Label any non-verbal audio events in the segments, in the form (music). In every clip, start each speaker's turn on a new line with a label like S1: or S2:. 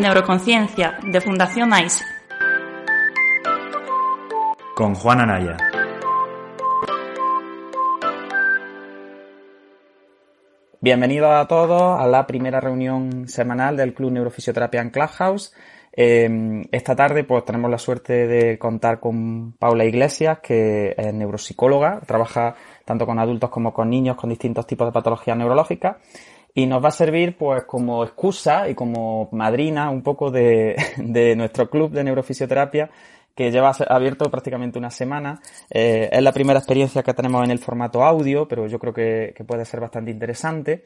S1: Neuroconciencia de Fundación AISE.
S2: Con Juan Anaya.
S3: Bienvenidos a todos a la primera reunión semanal del Club Neurofisioterapia en Clubhouse. Eh, esta tarde pues tenemos la suerte de contar con Paula Iglesias, que es neuropsicóloga, trabaja tanto con adultos como con niños con distintos tipos de patologías neurológicas y nos va a servir pues como excusa y como madrina un poco de, (laughs) de nuestro club de neurofisioterapia que lleva abierto prácticamente una semana. Eh, es la primera experiencia que tenemos en el formato audio, pero yo creo que, puede ser bastante interesante.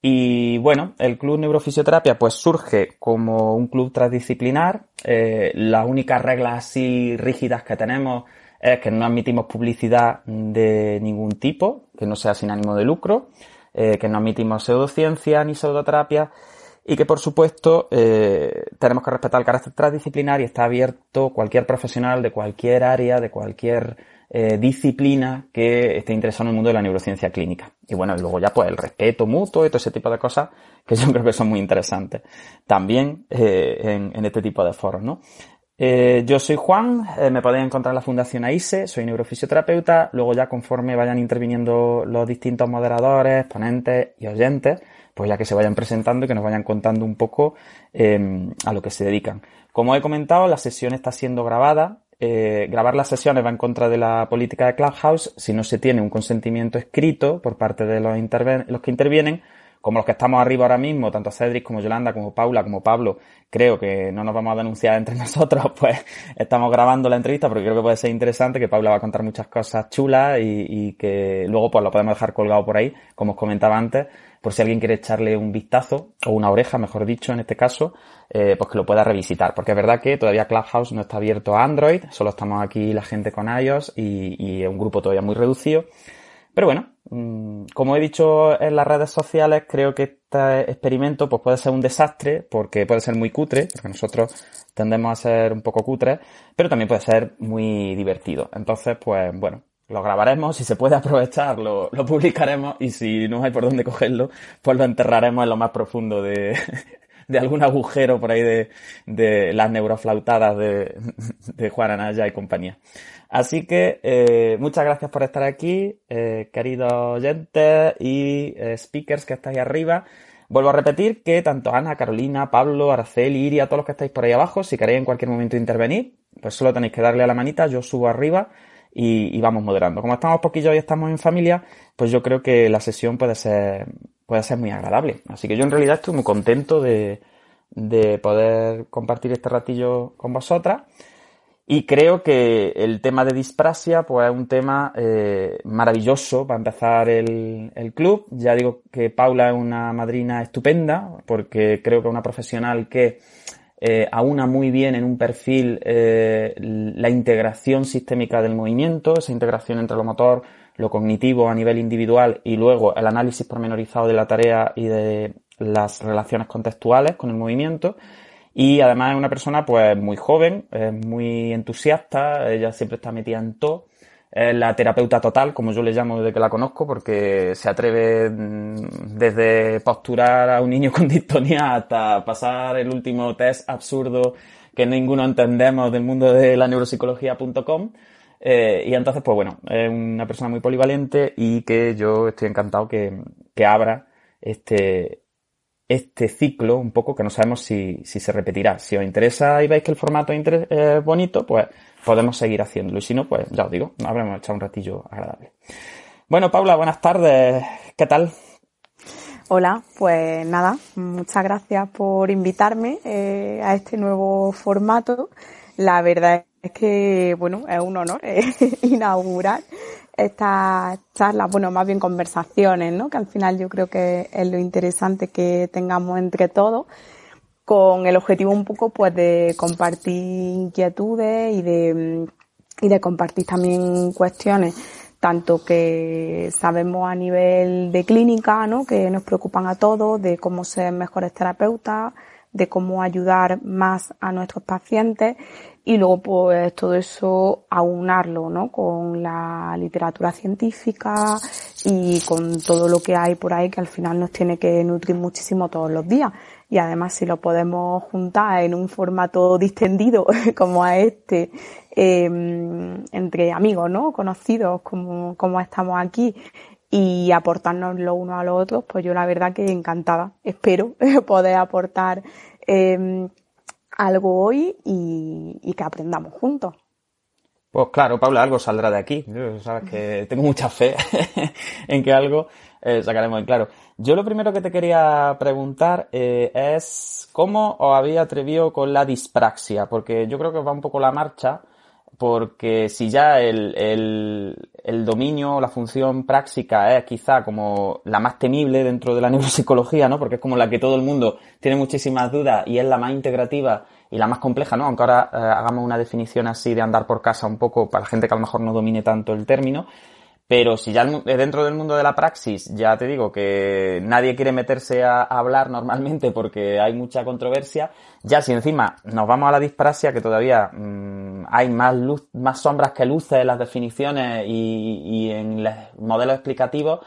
S3: Y bueno, el Club Neurofisioterapia pues surge como un club transdisciplinar. Eh, las únicas reglas así rígidas que tenemos es que no admitimos publicidad de ningún tipo, que no sea sin ánimo de lucro, eh, que no admitimos pseudociencia ni pseudoterapia y que por supuesto eh, tenemos que respetar el carácter transdisciplinar y está abierto cualquier profesional de cualquier área, de cualquier eh, disciplina que esté interesado en el mundo de la neurociencia clínica. Y bueno, y luego ya pues el respeto mutuo y todo ese tipo de cosas que yo creo que son muy interesantes también en, este tipo de foros, ¿no? Eh, yo soy Juan, eh, me podéis encontrar en la Fundación AISE, soy neurofisioterapeuta, luego ya conforme vayan interviniendo los distintos moderadores, ponentes y oyentes, pues ya que se vayan presentando y que nos vayan contando un poco eh, a lo que se dedican. Como he comentado, la sesión está siendo grabada. Eh, grabar las sesiones va en contra de la política de Clubhouse si no se tiene un consentimiento escrito por parte de los, los que intervienen como los que estamos arriba ahora mismo, tanto Cedric como Yolanda, como Paula, como Pablo, creo que no nos vamos a denunciar entre (laughs) nosotros, pues estamos grabando la entrevista porque creo que puede ser interesante, que Paula va a contar muchas cosas chulas y, que luego pues lo podemos dejar colgado por ahí, como os comentaba antes, por si alguien quiere echarle un vistazo, o una oreja, mejor dicho, en este caso, eh, pues que lo pueda revisitar. Porque es verdad que todavía Clubhouse no está abierto a Android, solo estamos aquí la gente con iOS y es un grupo todavía muy reducido. Pero bueno, mm, como he dicho en las redes sociales, creo que este experimento pues, puede ser un desastre porque puede ser muy cutre, porque nosotros tendemos a ser un poco cutres, pero también puede ser muy divertido. Entonces, pues bueno, lo grabaremos, si se puede aprovechar, lo, lo publicaremos y si no hay por dónde cogerlo, pues lo enterraremos en lo más profundo de, (laughs) de algún agujero por ahí de, de las neuroflautadas de, de Juan Anaya y compañía. Así que eh, muchas gracias por estar aquí, eh, queridos oyentes y eh, speakers que estáis arriba. Vuelvo a repetir que tanto Ana, Carolina, Pablo, Araceli, Iria, todos los que estáis por ahí abajo, si queréis en cualquier momento intervenir, pues solo tenéis que darle a la manita, yo subo arriba y, y vamos moderando. Como estamos poquillos y estamos en familia, pues yo creo que la sesión puede ser, puede ser muy agradable. Así que yo en realidad estoy muy contento de, de poder compartir este ratillo con vosotras. Y creo que el tema de disprasia, pues es un tema eh, maravilloso para empezar el, el, club. Ya digo que Paula es una madrina estupenda, porque creo que es una profesional que eh, aúna muy bien en un perfil eh, la integración sistémica del movimiento, esa integración entre lo motor, lo cognitivo a nivel individual y luego el análisis pormenorizado de la tarea y de las relaciones contextuales con el movimiento. Y además es una persona pues muy joven, es muy entusiasta, ella siempre está metida en todo. Es la terapeuta total, como yo le llamo desde que la conozco, porque se atreve mm, desde posturar a un niño (laughs) con distonía hasta pasar el último test absurdo que ninguno entendemos del mundo de la neuropsicología.com. Eh, y entonces, pues bueno, es una persona muy polivalente y que yo estoy encantado que, que abra este, este ciclo un poco que no sabemos si, si se repetirá. Si os interesa y veis que el formato es bonito, pues podemos seguir haciéndolo. Y si no, pues ya os digo, habremos echado un ratillo agradable. Bueno, Paula, buenas tardes. ¿Qué tal?
S4: Hola, pues nada, muchas gracias por invitarme eh, a este nuevo formato. La verdad es que, bueno, es un honor eh, (laughs) inaugurar estas charlas, bueno, más bien conversaciones, ¿no? Que al final yo creo que es lo interesante que tengamos entre todos, con el objetivo un poco, pues, de compartir inquietudes y de, y de compartir también cuestiones, tanto que sabemos a nivel de clínica, ¿no? Que nos preocupan a todos, de cómo ser mejores terapeutas, de cómo ayudar más a nuestros pacientes y luego pues todo eso aunarlo ¿no? con la literatura científica y con todo lo que hay por ahí que al final nos tiene que nutrir muchísimo todos los días. Y además si lo podemos juntar en un formato distendido (laughs) como a este, em, entre amigos, ¿no? Conocidos como, como estamos aquí y aportarnos lo uno a lo otro, pues yo la verdad que encantada. Espero (laughs) poder aportar em, algo hoy y que aprendamos juntos.
S3: Pues claro, Paula, algo saldrá de aquí. sabes que tengo mucha fe (laughs) en que algo eh, sacaremos claro. Yo lo primero que te quería preguntar eh, es cómo os había atrevido con la dispraxia, porque yo creo que va un poco la marcha, porque si ya el, el, el dominio, la función práctica es quizá como la más temible dentro de la (laughs) neuropsicología, ¿no? Porque es como la que todo el mundo tiene muchísimas dudas y es la más integrativa y la más compleja, ¿no? Aunque ahora eh, hagamos una definición así de andar por casa un poco para la gente que a lo mejor no domine tanto el término. Pero si ya dentro del mundo de la praxis, ya te digo que nadie quiere meterse a, hablar normalmente porque hay mucha controversia, ya si encima nos vamos a la disprasia, que todavía mm, hay más luz, más sombras que luces en las definiciones y, en los modelos explicativos,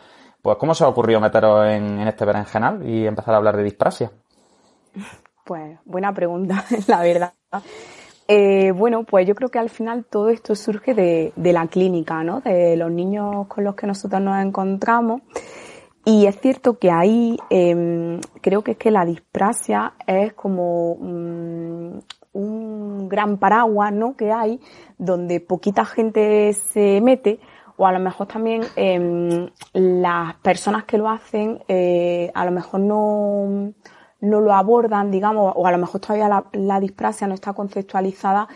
S3: pues ¿cómo se os ocurrió meteros en, en este berenjenal y empezar a hablar de disprasia?
S4: Pues buena pregunta, (laughs) la verdad. Eh, bueno, pues yo creo que al final todo esto surge de, la clínica, ¿no? De los niños con los que nosotros nos encontramos. Y es cierto que ahí em, creo que es que la disprasia es como mm, un gran paraguas, ¿no? Que hay donde poquita gente se mete o a lo mejor también em, las personas que lo hacen eh, a lo mejor no no lo abordan, digamos, o a lo mejor todavía la, la disprasia no está conceptualizada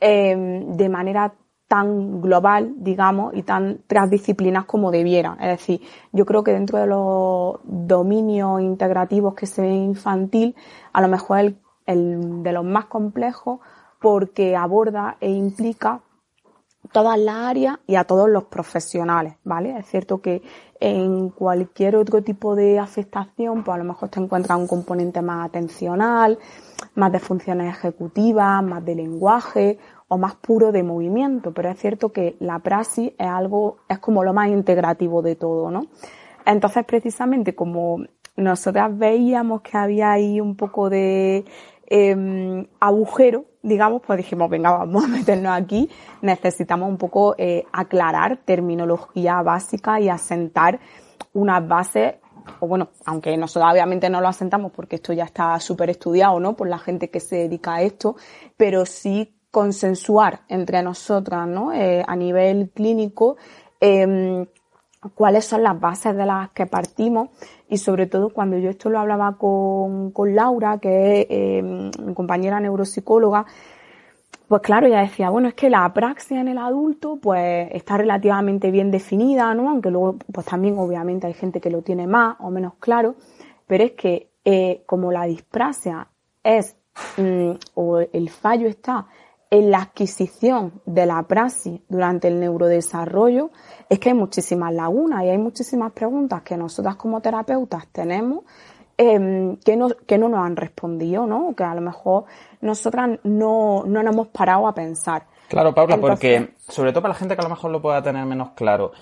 S4: eh, de manera tan global, digamos, y tan transdisciplinas como debiera. Es decir, yo creo que dentro de los dominios integrativos que se ve infantil, a lo mejor el, el de los más complejos porque aborda e implica todas las áreas y a todos los profesionales, ¿vale? Es cierto que en cualquier otro tipo de afectación, pues a lo mejor te encuentras un componente más atencional, más de funciones ejecutivas, más de lenguaje o más puro de movimiento, pero es cierto que la praxis es algo, es como lo más integrativo de todo, ¿no? Entonces, precisamente como nosotras veíamos que había ahí un poco de eh, agujero, digamos, pues dijimos, venga, vamos a meternos aquí, necesitamos un poco eh, aclarar terminología básica y asentar unas bases, o bueno, aunque nosotros obviamente no lo asentamos porque esto ya está súper estudiado, ¿no? Por la gente que se dedica a esto, pero sí consensuar entre nosotras, ¿no? Eh, a nivel clínico, eh, cuáles son las bases de las que partimos y sobre todo cuando yo esto lo hablaba con, con Laura, que es eh, mi compañera neuropsicóloga, pues claro, ella decía, bueno, es que la apraxia en el adulto pues está relativamente bien definida, ¿no? Aunque luego pues también obviamente hay gente que lo tiene más o menos claro, pero es que eh, como la disprasia es mm, o el fallo está en la adquisición de la praxis durante el neurodesarrollo, es que hay muchísimas lagunas y hay muchísimas preguntas que nosotras como terapeutas tenemos eh, que, no, que no nos han respondido, ¿no? Que a lo mejor nosotras no, no nos hemos parado a pensar.
S3: Claro, Paula, porque sobre todo para la gente que a lo mejor lo pueda tener menos claro,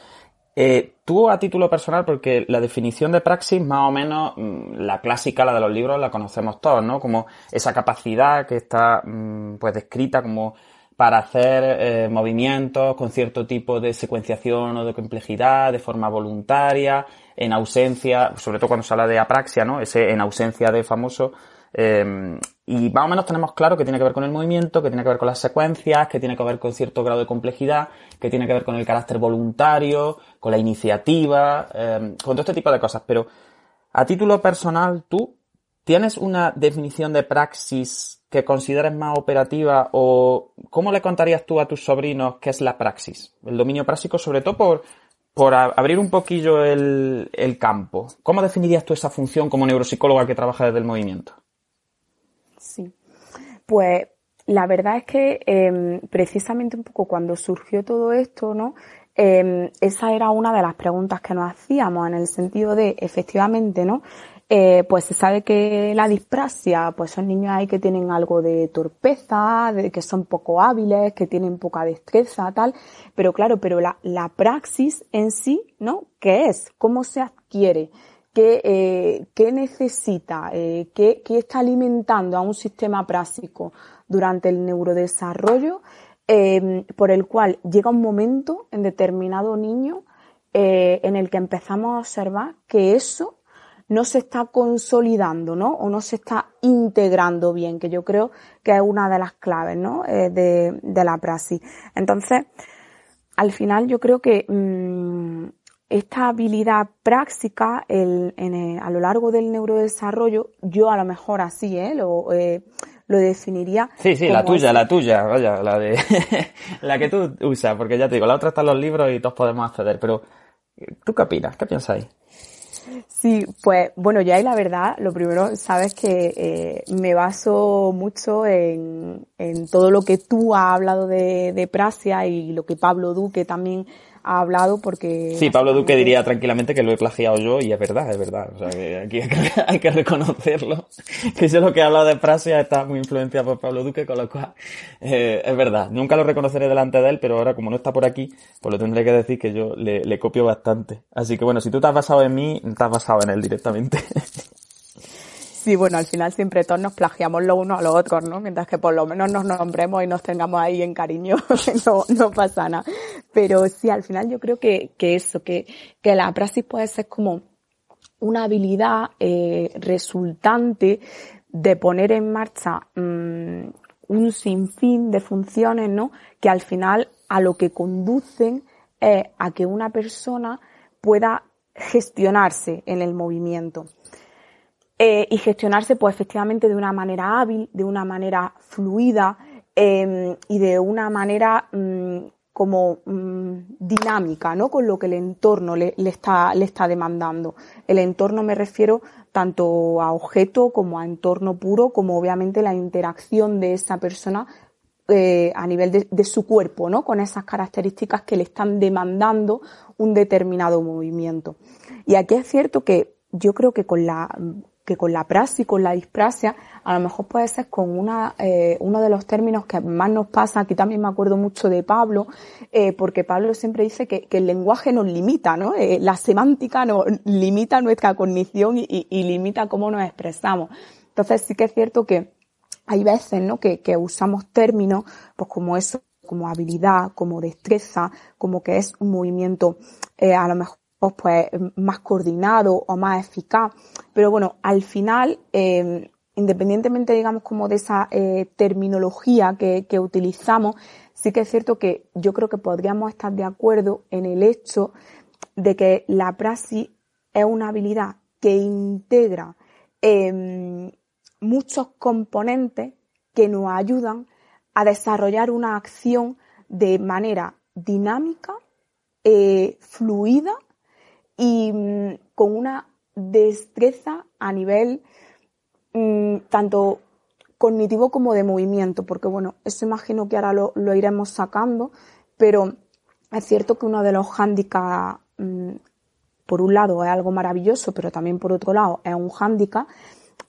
S3: eh, tú a título personal, porque la definición de praxis, más o menos, mm, la clásica, la de los libros, la conocemos todos, ¿no? Como esa capacidad que está, mm, pues, descrita como para hacer eh, movimientos con cierto tipo de secuenciación o de complejidad de forma voluntaria, en ausencia, sobre todo cuando se habla de apraxia, ¿no? Ese en ausencia de famoso. Eh, y más o menos tenemos claro que tiene que ver con el movimiento, que tiene que ver con las secuencias, que tiene que ver con cierto grado de complejidad, que tiene que ver con el carácter voluntario, con la iniciativa, eh, con todo este tipo de cosas. Pero a título personal, tú tienes una definición de praxis que consideres más operativa o cómo le contarías tú a tus sobrinos qué es la praxis? El dominio práctico, sobre todo por, por abrir un poquillo el, el campo. ¿Cómo definirías tú esa función como neuropsicóloga que trabaja desde el movimiento?
S4: Sí. Pues la verdad es que eh, precisamente un poco cuando surgió todo esto, ¿no? Eh, esa era una de las preguntas que nos hacíamos en el sentido de, efectivamente, ¿no? eh, pues se sabe que la disprasia, pues son niños ahí que tienen algo de torpeza, de que son poco hábiles, que tienen poca destreza, tal. Pero claro, pero la, la praxis en sí, ¿no? ¿Qué es? ¿Cómo se adquiere? ¿Qué, eh, qué necesita? Eh, qué, ¿Qué está alimentando a un sistema práctico durante el neurodesarrollo? Eh, por el cual llega un momento en determinado niño eh, en el que empezamos a observar que eso no se está consolidando, ¿no? O no se está integrando bien, que yo creo que es una de las claves, ¿no? De, la praxis. Entonces, al final yo creo que mmm, esta habilidad práctica el, en el, a lo largo del neurodesarrollo, yo a lo mejor así, ¿eh? Lo, eh, lo definiría.
S3: Sí, sí, la tuya, así. la tuya, vaya, la de (laughs) la que tú usas, porque ya te digo, la otra está en los libros y todos podemos acceder, pero ¿tú qué opinas? ¿Qué pensáis?
S4: Sí, pues bueno, ya y la verdad, lo primero, sabes que eh, me baso mucho en, en, todo lo que tú has hablado de, de Prasia y lo que Pablo Duque también ha hablado porque...
S3: Sí, Pablo Duque diría tranquilamente que lo he plagiado yo y es verdad, es verdad. O sea, que aquí hay que (laughs) reconocerlo. Que yo lo que he hablado de Prasia está muy influenciado por Pablo Duque, con lo cual eh, es verdad. Nunca lo reconoceré delante de él, pero ahora como no está por aquí, pues lo tendré que decir que yo le, le copio bastante. Así que bueno, si tú te has basado en mí, te has basado en él directamente. (laughs)
S4: Sí, bueno, al final siempre todos nos plagiamos lo uno a los otros, ¿no? Mientras que por lo menos nos nombremos y nos tengamos ahí en cariño, (laughs) no, no pasa nada. Pero sí, al final yo creo que, que eso, que, que la praxis puede ser como una habilidad eh, resultante de poner en marcha mmm, un sinfín de funciones, ¿no? Que al final a lo que conducen es a que una persona pueda gestionarse en el movimiento eh, y gestionarse pues efectivamente de una manera hábil, de una manera fluida eh, y de una manera mmm, como mmm, dinámica, ¿no? Con lo que el entorno le, está, le está demandando. El entorno me refiero tanto a objeto como a entorno puro, como obviamente la interacción de esa persona eh, a nivel de, su cuerpo, ¿no? Con esas características que le están demandando un determinado movimiento. Y aquí es cierto que yo creo que con la que con la praxis, con la disprasia, a lo mejor puede ser con una, eh, uno de los términos que más nos pasa, aquí también me acuerdo mucho de Pablo, eh, porque Pablo siempre dice que, el lenguaje nos limita, ¿no? Eh, la semántica nos limita nuestra cognición y, limita cómo nos expresamos. Entonces sí que es cierto que hay veces, ¿no? Que, que usamos términos, pues como eso, como habilidad, como destreza, como que es un movimiento, eh, a lo mejor pues más coordinado o más eficaz. Pero bueno, al final, eh, independientemente, digamos, como de esa eh, terminología que, que, utilizamos, sí que es cierto que yo creo que podríamos estar de acuerdo en el hecho de que la praxis es una habilidad que integra eh, muchos componentes que nos ayudan a desarrollar una acción de manera dinámica, fluida y mmm, con una destreza a nivel mmm, tanto cognitivo como de movimiento, porque bueno, eso imagino que ahora lo, iremos sacando, pero es cierto que uno de los hándicaps, mmm, por un lado es algo maravilloso, pero también por otro lado es un hándicap,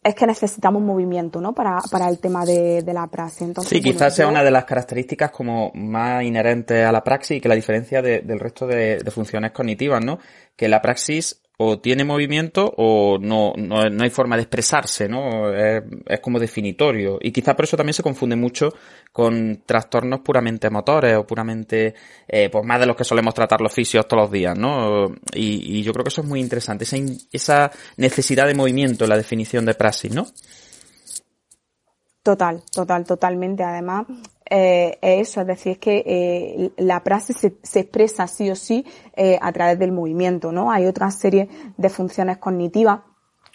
S4: es que necesitamos movimiento, ¿no? Para, para el tema de, de la praxis. Entonces,
S3: sí, quizás bueno, sea yo... una de las características como más inherentes a la praxis y que la diferencia de, del resto de, de, funciones cognitivas, ¿no? Que la praxis o tiene movimiento o no, no, no hay forma de expresarse, ¿no? Es, como definitorio. Y quizás por eso también se confunde mucho con trastornos puramente motores o puramente, eh, pues más de los que solemos tratar los fisios todos los días, ¿no? Y, y yo creo que eso es muy interesante, esa, esa necesidad de movimiento en la definición de praxis, ¿no?
S4: Total, total, totalmente. Además, eh, eso, es decir, es que eh, la praxis se, se, expresa sí o sí eh, a través del movimiento, ¿no? Hay otra serie de funciones cognitivas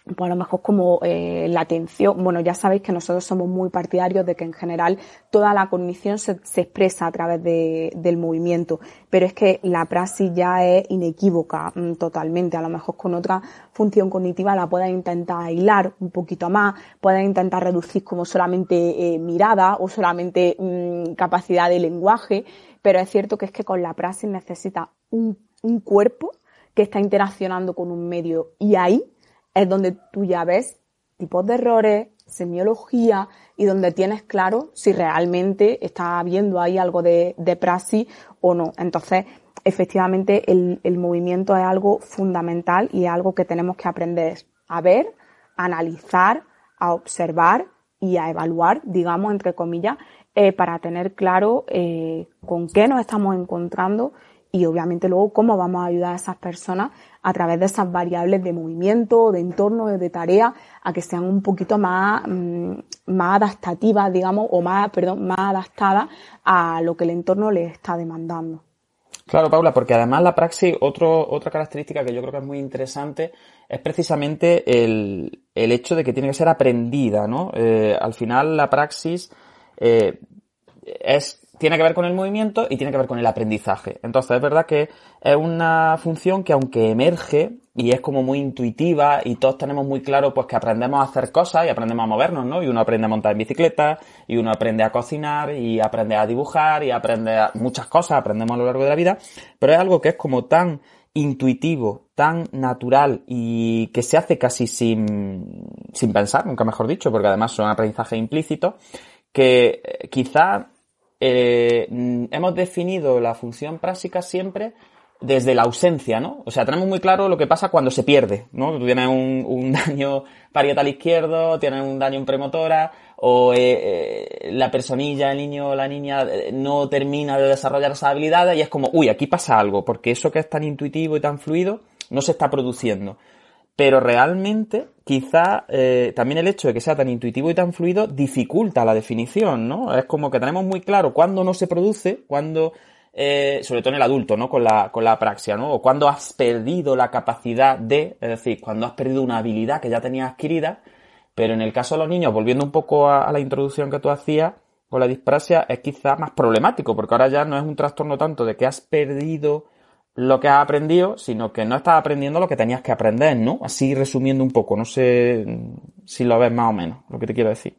S4: pues a lo mejor como eh, la atención, bueno, ya sabéis que nosotros somos muy partidarios de que en general toda la cognición se, expresa a través de, del movimiento, pero es que la praxis ya es inequívoca mm, totalmente, a lo mejor con otra función cognitiva la puedes intentar hilar un poquito más, puedes intentar reducir como solamente eh, mirada o solamente mm, capacidad de lenguaje, pero es cierto que es que con la praxis necesita un cuerpo que está interaccionando con un medio y ahí es donde tú ya ves tipos de errores, semiología y donde tienes claro si realmente está habiendo ahí algo de, de praxis o no. Entonces, efectivamente, el, el movimiento es algo fundamental y es algo que tenemos que aprender a ver, a analizar, a observar y a evaluar, digamos, entre comillas, eh, para tener claro eh, con qué nos estamos encontrando y obviamente luego cómo vamos a ayudar a esas personas a través de esas variables de movimiento, de entorno, de tarea, a que sean un poquito más, mm, más adaptativas, digamos, o más, perdón, más adaptadas a lo que el entorno les está demandando.
S3: Claro, Paula, porque además la praxis, otro, otra característica que yo creo que es muy interesante es precisamente el, el hecho de que tiene que ser aprendida, ¿no? Eh, al final la praxis eh, es tiene que ver con el movimiento y tiene que ver con el aprendizaje. Entonces es verdad que es una función que aunque emerge y es como muy intuitiva y todos tenemos muy claro pues que aprendemos a hacer cosas y aprendemos a movernos, ¿no? Y uno aprende a montar en bicicleta y uno aprende a cocinar y aprende a dibujar y aprende a muchas cosas, aprendemos a lo largo de la vida, pero es algo que es como tan intuitivo, tan natural y que se hace casi sin, sin pensar, nunca mejor dicho, porque además son aprendizajes implícitos, que eh, quizá eh, hemos definido la función práctica siempre desde la ausencia, ¿no? O sea, tenemos muy claro lo que pasa cuando se pierde, ¿no? Tú tienes un, (laughs) daño parietal izquierdo, tienes un daño en premotora, o eh, eh, la personilla, el niño o la niña no termina de desarrollar esas habilidades y es como, uy, aquí pasa algo, porque eso que es tan intuitivo y tan fluido no se está produciendo pero realmente quizá eh, también el hecho de que sea tan intuitivo y tan fluido dificulta la definición, ¿no? Es como que tenemos muy claro cuándo no se produce, cuándo, eh, sobre todo en el adulto, ¿no? Con la, con la apraxia, ¿no? O cuándo has perdido la capacidad de, es decir, cuando has perdido una habilidad que ya tenías adquirida, pero en el caso de los niños, volviendo un poco a, la introducción que tú hacías, con la disprasia es quizá más problemático, porque ahora ya no es un trastorno tanto de que has perdido lo que has aprendido, sino que no estás aprendiendo lo que tenías que aprender, ¿no? Así resumiendo un poco, no sé si lo ves más o menos, lo que te quiero decir.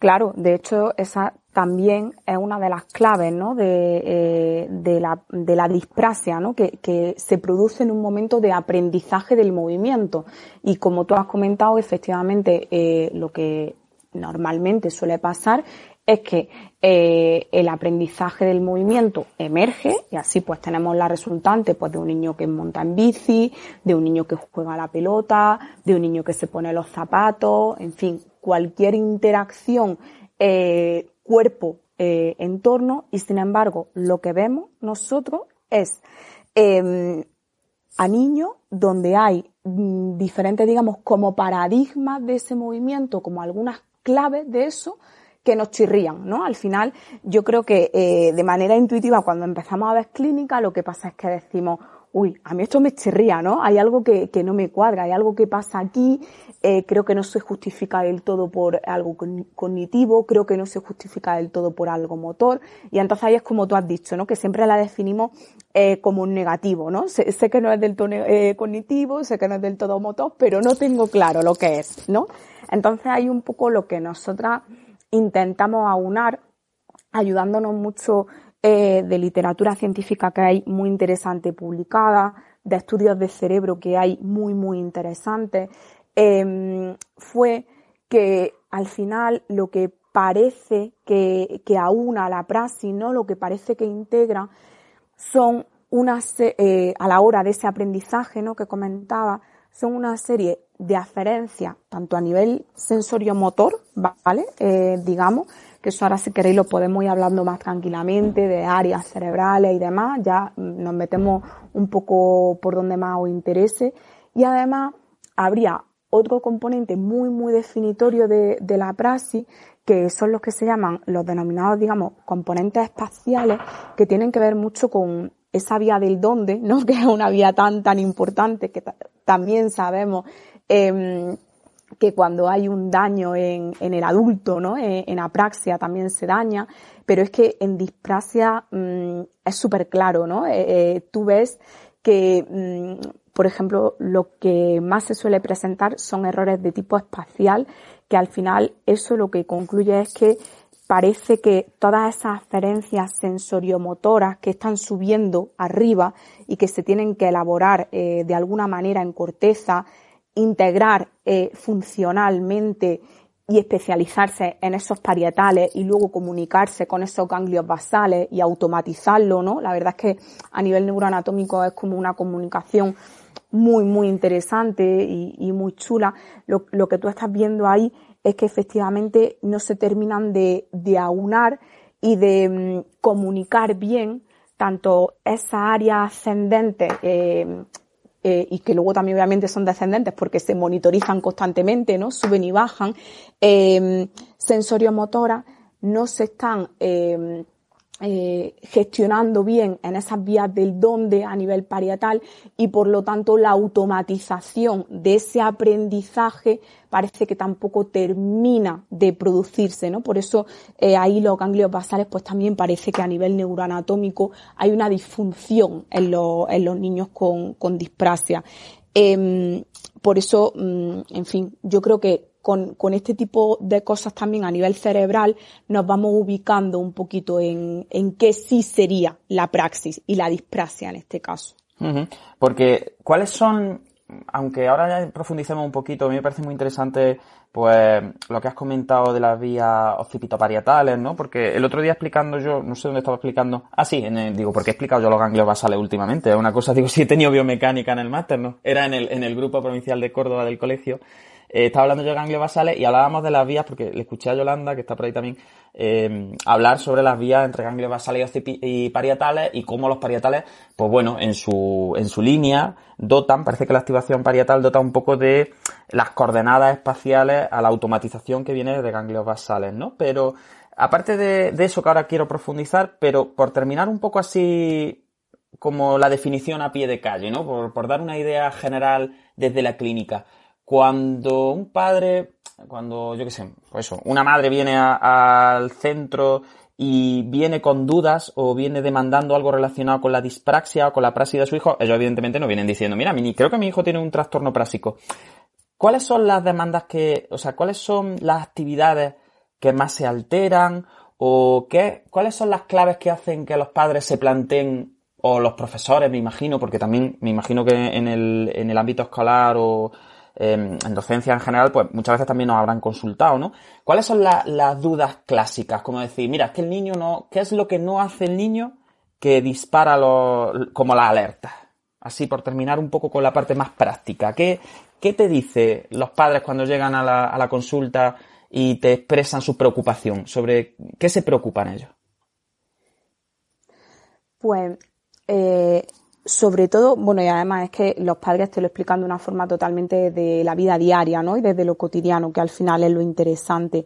S4: Claro, de hecho, esa también es una de las claves, ¿no? De, eh, la, de la disprasia, ¿no? Que, que se produce en un momento de aprendizaje del movimiento. Y como tú has comentado, efectivamente, eh, lo que normalmente suele pasar es que eh, el aprendizaje del movimiento emerge y así pues tenemos la resultante pues de un niño que monta en bici, de un niño que juega la pelota, de un niño que se pone los zapatos, en fin, cualquier interacción eh, cuerpo eh, entorno y sin embargo lo que vemos nosotros es em, a niños donde hay mm, diferentes digamos como paradigmas de ese movimiento como algunas claves de eso que nos chirrían, ¿no? Al final, yo creo que eh, de manera intuitiva, cuando empezamos a ver clínica, lo que pasa es que decimos, uy, a mí esto me chirría, ¿no? Hay algo que, que no me cuadra, hay algo que pasa aquí, eh, creo que no se justifica del todo por algo cognitivo, creo que no se justifica del todo por algo motor, y entonces ahí es como tú has dicho, ¿no? Que siempre la definimos eh, como un negativo, ¿no? Sé, que no es del todo eh, cognitivo, sé que no es del todo motor, pero no tengo claro lo que es, ¿no? Entonces hay un poco lo que nosotras intentamos aunar, ayudándonos mucho eh, de literatura científica que hay muy interesante publicada, de estudios de cerebro que hay muy, muy interesantes, em, fue que al final lo que parece que, que aúna la praxis, ¿no? Lo que parece que integra son unas, eh, a la hora de ese aprendizaje, ¿no? Que comentaba, son una serie de aferencia, tanto a nivel sensorio-motor, ¿vale? Eh, digamos, que eso ahora si queréis lo podemos ir hablando más tranquilamente, de áreas cerebrales y demás, ya nos metemos un poco por donde más os interese. Y además habría otro componente muy, muy definitorio de, de la praxis, que son los que se llaman los denominados, digamos, componentes espaciales, que tienen que ver mucho con esa vía del dónde, ¿no? (laughs) Que es una vía tan, tan importante que también sabemos Em, que cuando hay un daño en, el adulto, ¿no? En, en, apraxia también se daña, pero es que en disprasia mmm, es súper claro, ¿no? Eh, eh, tú ves que, mmm, por ejemplo, lo que más se suele presentar son errores de tipo espacial, que al final eso lo que concluye es que parece que todas esas aferencias sensoriomotoras que están subiendo arriba y que se tienen que elaborar eh, de alguna manera en corteza, integrar eh, funcionalmente y especializarse en esos parietales y luego comunicarse con esos ganglios basales y automatizarlo, ¿no? La verdad es que a nivel neuroanatómico es como una comunicación muy, muy interesante y, muy chula. Lo, lo, que tú estás viendo ahí es que efectivamente no se terminan de, de aunar y de mm, comunicar bien tanto esa área ascendente eh, eh, y que luego también obviamente son descendentes porque se monitorizan constantemente, ¿no? Suben y bajan, eh, sensoriomotoras no se están eh, eh, gestionando bien en esas vías del donde a nivel parietal y por lo tanto la automatización de ese aprendizaje parece que tampoco termina de producirse, ¿no? Por eso eh, ahí los ganglios basales pues también parece que a nivel neuroanatómico hay una disfunción en, en los niños con, con disprasia. Em, por eso, mm, en fin, yo creo que con, con, este tipo de cosas también a nivel cerebral nos vamos ubicando un poquito en, en qué sí sería la praxis y la disprasia en este caso.
S3: Porque, ¿cuáles son, aunque ahora ya profundicemos un poquito, a mí me parece muy interesante pues lo que has comentado de las vías occipitoparietales, ¿no? Porque el otro día explicando yo, no sé dónde estaba explicando, ah sí, en el, digo, porque he explicado yo los ganglios basales últimamente, una cosa, (laughs) digo, si he tenido biomecánica en el máster, ¿no? Era en el, en el grupo provincial de Córdoba del colegio, eh, estaba hablando yo de ganglios basales y hablábamos de las vías, porque le escuché a Yolanda, que está por ahí también, eh, hablar sobre las vías entre ganglios basales y parietales y cómo los parietales, pues bueno, en su, en su línea dotan, parece que la activación parietal dota un poco de las coordenadas espaciales a la automatización que viene de ganglios basales, ¿no? Pero, aparte de, eso que ahora quiero profundizar, pero por terminar un poco así como la definición a pie de calle, ¿no? Por dar una idea general desde la clínica. Cuando un padre, cuando yo qué sé, pues eso, una madre viene al centro y viene con dudas o viene demandando algo relacionado con la dispraxia o con la praxis de su hijo, ellos evidentemente no vienen diciendo, mira, creo que mi hijo tiene un trastorno prásico. ¿Cuáles son las demandas que, o sea, cuáles son las actividades que más se alteran o qué, cuáles son las claves que hacen que los padres se planteen o los profesores, me imagino, porque también me imagino que en el, en el ámbito escolar o Em, en docencia en general, pues muchas veces también nos habrán consultado, ¿no? ¿Cuáles son las dudas clásicas? Como decir, mira, es que el niño no, ¿qué es lo que no hace el niño que dispara como la alerta? Así por terminar un poco con la parte más práctica. ¿Qué, qué te dice los padres cuando llegan a la, a la consulta y te expresan su preocupación? ¿Sobre qué se preocupan ellos?
S4: Pues eh, sobre todo, bueno, y además es que los padres te lo explican de una forma totalmente de la vida diaria, ¿no? Y desde lo cotidiano, que al final es lo interesante.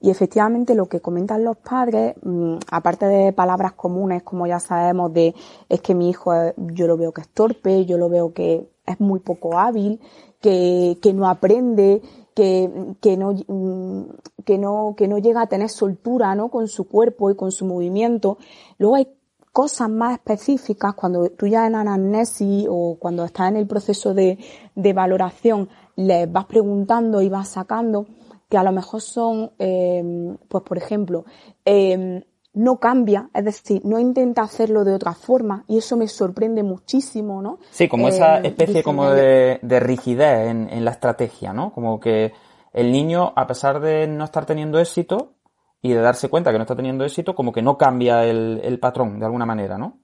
S4: Y efectivamente lo que comentan los padres, mm, aparte de palabras comunes, como ya sabemos, de es que mi hijo, yo lo veo que es torpe, yo lo veo que es muy poco hábil, que, que no aprende, que, que no, mm, que no, que no llega a tener soltura, ¿no? Con su cuerpo y con su movimiento. Luego hay cosas más específicas cuando tú ya en anamnesis o cuando estás en el proceso de, de valoración les vas preguntando y vas sacando que a lo mejor son, eh, pues por ejemplo, eh, no cambia, es decir, no intenta hacerlo de otra forma y eso me sorprende muchísimo, ¿no?
S3: Sí, como esa eh, especie como de, de rigidez en, en, la estrategia, ¿no? Como que el niño, a pesar de no estar teniendo éxito, y de darse cuenta que no está teniendo éxito, como que no cambia el, patrón de alguna manera, ¿no?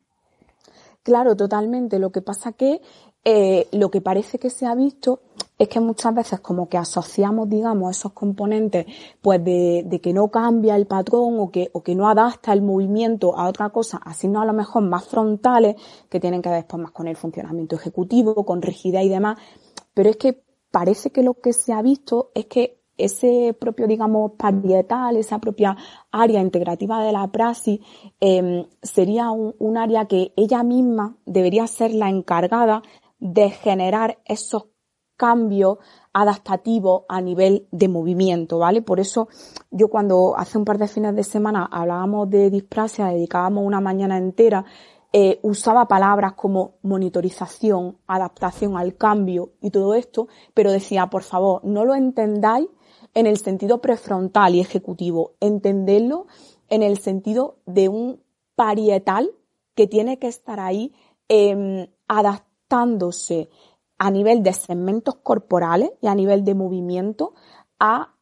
S4: Claro, totalmente. Lo que pasa que eh, lo que parece que se ha visto es que muchas veces como que asociamos, digamos, esos componentes, pues de, de, que no cambia el patrón o que, o que no adapta el movimiento a otra cosa, así no a lo mejor más frontales, que tienen que ver después más con el funcionamiento ejecutivo, con rigidez y demás. Pero es que parece que lo que se ha visto es que ese propio, digamos, parietal, esa propia área integrativa de la praxis, em, sería un, área que ella misma debería ser la encargada de generar esos cambios adaptativos a nivel de movimiento, ¿vale? Por eso yo cuando hace un par de fines de semana hablábamos de disprasia, dedicábamos una mañana entera, eh, usaba palabras como monitorización, adaptación al cambio y todo esto, pero decía, por favor, no lo entendáis en el sentido prefrontal y ejecutivo, entenderlo en el sentido de un parietal que tiene que estar ahí em, adaptándose a nivel de segmentos corporales y a nivel de movimiento a,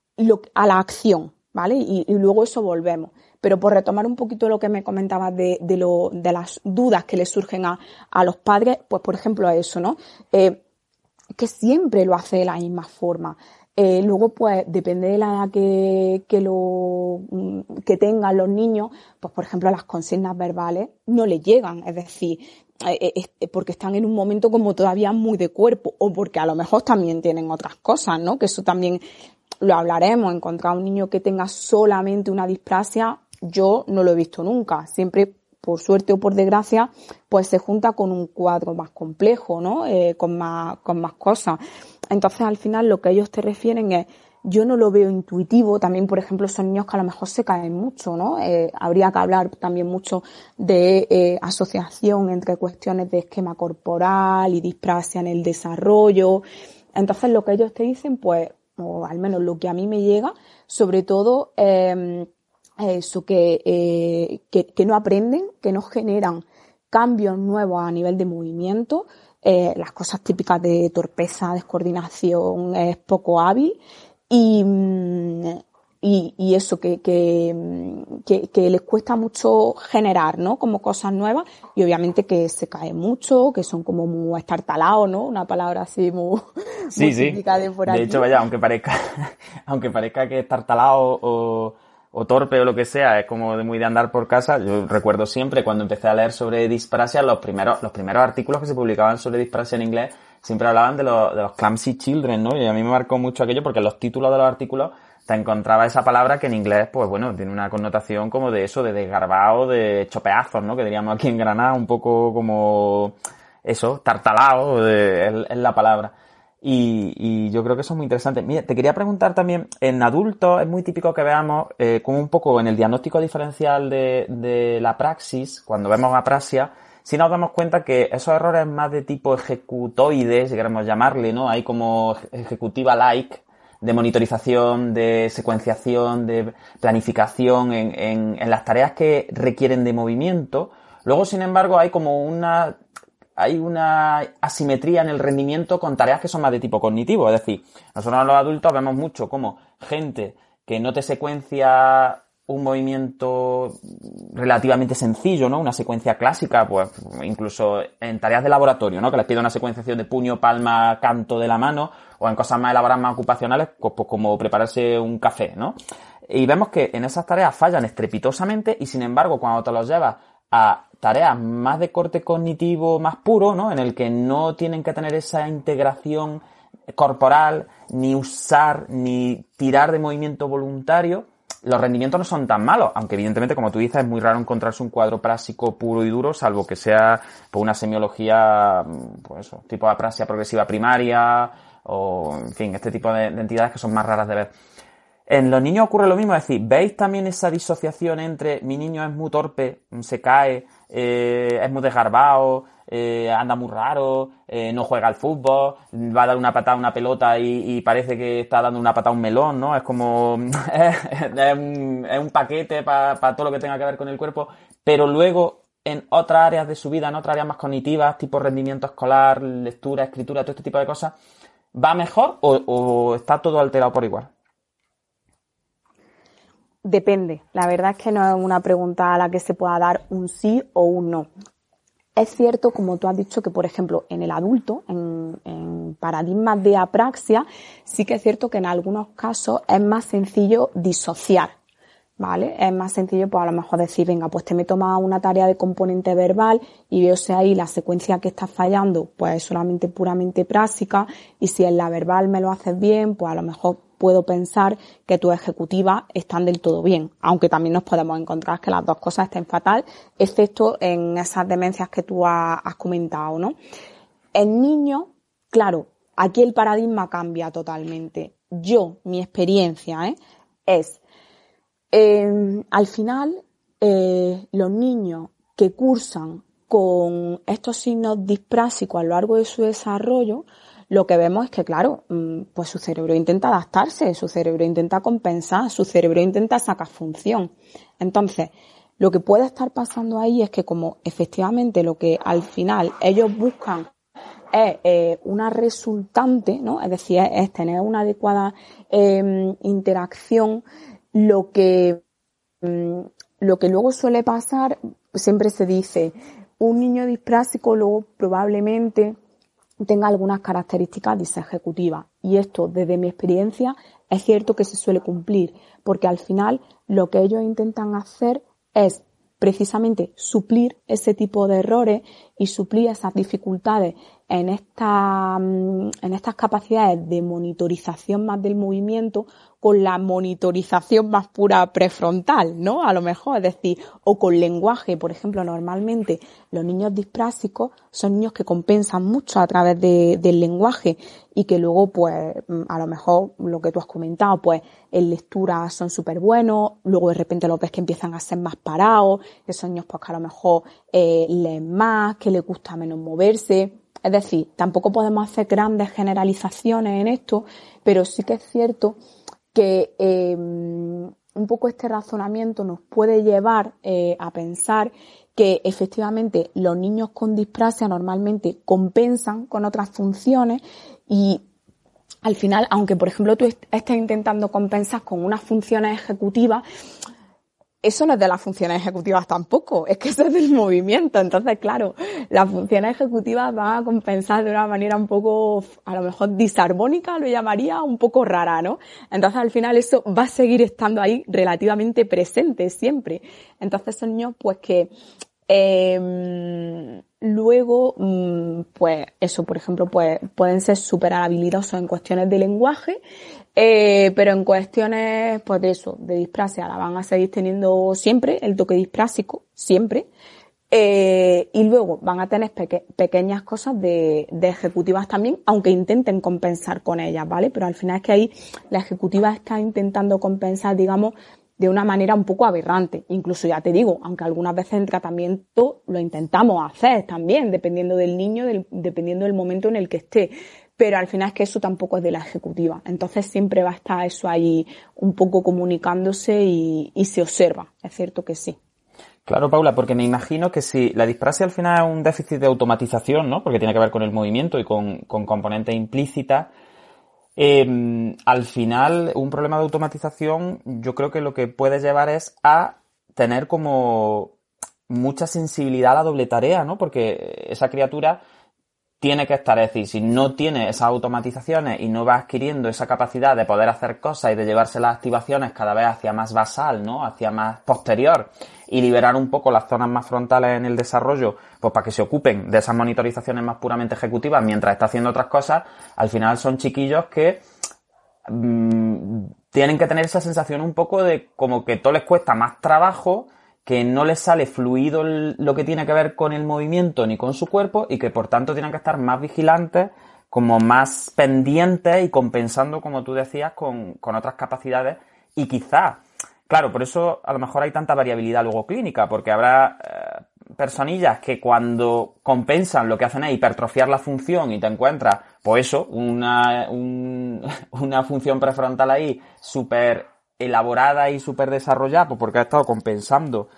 S4: a la acción, ¿vale? Y, luego eso volvemos. Pero por retomar un poquito lo que me comentabas de, de, lo, de las dudas que le surgen a, a, los padres, pues por ejemplo a eso, ¿no? Eh, que siempre lo hace de la misma forma. Eh, luego, pues, depende de la edad que, que, lo, que tengan los niños, pues, por ejemplo, las consignas verbales no le llegan. Es decir, eh, eh, porque están en un momento como todavía muy de cuerpo, o porque a lo mejor también tienen otras cosas, ¿no? Que eso también lo hablaremos. Encontrar un niño que tenga solamente una displasia, yo no lo he visto nunca. Siempre por suerte o por desgracia, pues se junta con un cuadro más complejo, ¿no? Con más, con más cosas. Entonces, al final, lo que ellos te refieren es, yo no lo veo intuitivo. También, por ejemplo, son niños que a lo mejor se caen mucho, ¿no? Eh, habría que hablar también mucho de eh, asociación entre cuestiones de esquema corporal y disprasia en el desarrollo. Entonces, lo que ellos te dicen, pues, o al menos lo que a mí me llega, sobre todo, eh, eso, que, eh, que, que, no aprenden, que no generan cambios nuevos a nivel de movimiento, eh, las cosas típicas de torpeza, descoordinación, es poco hábil y, mm, y, y eso que, que, que, les cuesta mucho generar, ¿no? Como cosas nuevas y obviamente que se cae mucho, que son como muy estartalados, ¿no? Una palabra así muy,
S3: sí, típica de por aquí. De hecho, vaya, aunque parezca, (laughs) aunque parezca que estartalado o o torpe o lo que sea, es como de muy de andar por casa. Yo recuerdo siempre cuando empecé a leer sobre disprasia, los primeros, los primeros artículos que se publicaban sobre disprasia en inglés siempre hablaban de, los, de los clumsy children, ¿no? Y a mí me marcó mucho aquello porque en los títulos de los artículos te encontraba esa palabra que en inglés, pues bueno, tiene una connotación como de eso, de desgarbado, de chopeazos, ¿no? Que diríamos aquí en Granada, un poco como eso, tartalado, de, es la palabra. Y, y, yo creo que eso es muy interesante. Mira, te quería preguntar también, en adultos es muy típico que veamos eh, como un poco en el diagnóstico diferencial de, de la praxis, cuando vemos aprasia, si nos damos cuenta que esos errores más de tipo ejecutoides, si queremos llamarle, ¿no? Hay como ejecutiva like, de monitorización, de secuenciación, de planificación en, en, en las tareas que requieren de movimiento. Luego, sin embargo, hay como una hay una asimetría en el rendimiento con tareas que son más de tipo cognitivo. Es decir, nosotros los adultos vemos mucho como gente que no te secuencia un movimiento relativamente sencillo, ¿no? Una secuencia clásica, pues incluso en tareas de laboratorio, ¿no? Que les pide una secuenciación de puño, palma, canto de la mano, o en cosas más elaboradas, más ocupacionales, pues, pues como prepararse un café, ¿no? Y vemos que en esas tareas fallan estrepitosamente y sin embargo cuando te los llevas a tareas más de corte cognitivo, más puro, ¿no? En el que no tienen que tener esa integración corporal, ni usar, ni tirar de movimiento voluntario, los rendimientos no son tan malos, aunque evidentemente, como tú dices, es muy raro encontrarse un cuadro prásico puro y duro, salvo que sea por una semiología, pues eso, tipo aprasia progresiva primaria, o, en fin, este tipo de, de entidades que son más raras de ver. En los niños ocurre lo mismo, es decir, ¿veis también esa disociación entre mi niño es muy torpe, se cae, eh, es muy desgarbado, eh, anda muy raro, eh, no juega al fútbol, va a dar una patada a una pelota y, parece que está dando una patada a un melón, ¿no? Es como, (laughs) es, un, paquete para todo lo que tenga que ver con el cuerpo, pero luego en otras áreas de su vida, en otras áreas más cognitivas, tipo rendimiento escolar, lectura, escritura, todo este tipo de cosas, ¿va mejor o está todo alterado por igual?
S4: Depende. La verdad es que no es una pregunta a la que se pueda dar un sí o un no. Es cierto, como tú has dicho, que por ejemplo en el adulto, en, paradigmas de apraxia, sí que es cierto que en algunos casos es más sencillo disociar, ¿vale? Es más sencillo, pues a lo mejor decir, venga, pues te me toma una tarea de componente verbal y veo si ahí la secuencia que está fallando, pues es solamente puramente práctica y si en la verbal me lo haces bien, pues a lo mejor puedo pensar que tus ejecutivas están del todo bien, aunque también nos podemos encontrar que las dos cosas estén fatal, excepto en esas demencias que tú has, comentado, ¿no? En niños, claro, aquí el paradigma cambia totalmente. Yo, mi experiencia, ¿eh? es, em, al final, eh, los niños que cursan con estos signos disprásicos a lo largo de su desarrollo, lo que vemos es que, claro, mm, pues su cerebro intenta adaptarse, su cerebro intenta compensar, su cerebro intenta sacar función. Entonces, lo que puede estar pasando ahí es que como efectivamente lo que al final ellos buscan es eh, una resultante, ¿no? Es decir, es, tener una adecuada em, interacción, lo que, mm, lo que luego suele pasar, siempre se dice, un niño disprásico luego probablemente tenga algunas características disejecutivas. Y esto, desde mi experiencia, es cierto que se suele cumplir, porque al final lo que ellos intentan hacer es precisamente suplir ese tipo de errores y suplir esas dificultades en, esta, mm, en estas capacidades de monitorización más del movimiento con la monitorización más pura prefrontal, ¿no? A lo mejor, es decir, o con lenguaje, por ejemplo, normalmente los niños disprásicos son niños que compensan mucho a través del lenguaje y que luego, pues, a lo mejor lo que tú has comentado, pues, en lectura son súper buenos, luego de repente los ves que empiezan a ser más parados, que son niños pues que a lo mejor eh, leen más, que les gusta menos moverse, es decir, tampoco podemos hacer grandes generalizaciones en esto, pero sí que es cierto que em, un poco este razonamiento nos puede llevar eh, a pensar que efectivamente los niños con disprasia normalmente compensan con otras funciones y al final, aunque por ejemplo tú estés intentando compensar con unas funciones ejecutivas, eso no es de las funciones ejecutivas tampoco, es que eso es del movimiento. Entonces, claro, las funciones ejecutivas van a compensar de una manera un poco, a lo mejor disarmónica, lo llamaría, un poco rara, ¿no? Entonces, al final eso va a seguir estando ahí relativamente presente siempre. Entonces, son niños, pues que, eh, luego, mm, pues eso, por ejemplo, pues pueden ser súper habilidosos en cuestiones de lenguaje, eh, pero en cuestiones, pues de eso, de disprasia, la van a seguir teniendo siempre, el toque disprásico, siempre. Eh, y luego van a tener pequeñas cosas de, de, ejecutivas también, aunque intenten compensar con ellas, ¿vale? Pero al final es que ahí la ejecutiva está intentando compensar, digamos, de una manera un poco aberrante. Incluso ya te digo, aunque algunas veces en tratamiento lo intentamos hacer también, dependiendo del niño, dependiendo del momento en el que esté pero al final es que eso tampoco es de la ejecutiva. Entonces siempre va a estar eso ahí un poco comunicándose y, se observa. Es cierto que sí.
S3: Claro, Paula, porque me imagino que si la disprasia al final es un déficit de automatización, ¿no? Porque tiene que ver con el movimiento y con, componentes implícitas. Em, al final, un problema de automatización, yo creo que lo que puede llevar es a tener como mucha sensibilidad a la doble tarea, ¿no? Porque esa criatura tiene que estar, es decir, si no tiene esas automatizaciones y no va adquiriendo esa capacidad de poder hacer cosas y de llevarse las activaciones cada vez hacia más basal, ¿no? Hacia más posterior y liberar un poco las zonas más frontales en el desarrollo, pues para que se ocupen de esas monitorizaciones más puramente ejecutivas mientras está haciendo otras cosas, al final son chiquillos que mmm, tienen que tener esa sensación un poco de como que todo les cuesta más trabajo que no les sale fluido lo que tiene que ver con el movimiento ni con su cuerpo y que por tanto tienen que estar más vigilantes, como más pendientes y compensando, como tú decías, con, otras capacidades y quizá, claro, por eso a lo mejor hay tanta variabilidad luego clínica, porque habrá eh, personillas que cuando compensan lo que hacen es hipertrofiar la función y te encuentras, pues eso, una, (laughs) una función prefrontal ahí súper elaborada y súper desarrollada, pues porque ha estado compensando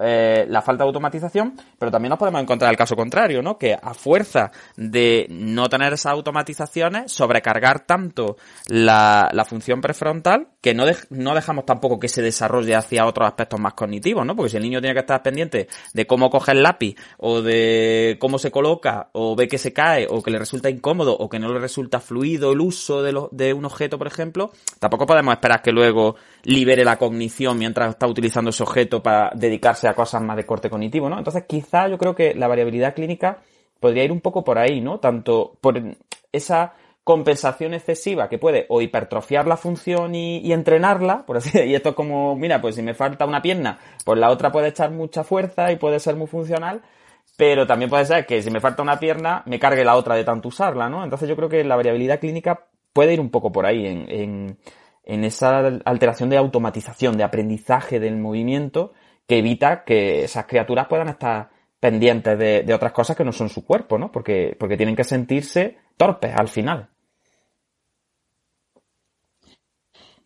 S3: eh, la falta de automatización, pero también nos podemos encontrar el caso contrario, ¿no? Que a fuerza de no tener esas automatizaciones, sobrecargar tanto la, función prefrontal que no, no dejamos tampoco que se desarrolle hacia otros aspectos más cognitivos, ¿no? Porque si el niño tiene que estar pendiente de cómo coge el lápiz, o de cómo se coloca, o ve que se cae, o que le resulta incómodo, o que no le resulta fluido el uso de un objeto, por ejemplo, tampoco podemos esperar que luego libere la cognición mientras está utilizando ese objeto para dedicarse a cosas más de corte cognitivo, ¿no? Entonces, quizá yo creo que la variabilidad clínica podría ir un poco por ahí, ¿no? Tanto por esa compensación excesiva que puede o hipertrofiar la función y, entrenarla, por así (laughs) y esto es como, mira, pues si me falta una pierna, pues la otra puede echar mucha fuerza y puede ser muy funcional, pero también puede ser que si me falta una pierna, me cargue la otra de tanto usarla, ¿no? Entonces yo creo que la variabilidad clínica puede ir un poco por ahí, en esa alteración de automatización, de aprendizaje del movimiento, que evita que esas criaturas puedan estar pendientes de, otras cosas que no son su cuerpo, ¿no? Porque, porque tienen que sentirse torpes al final.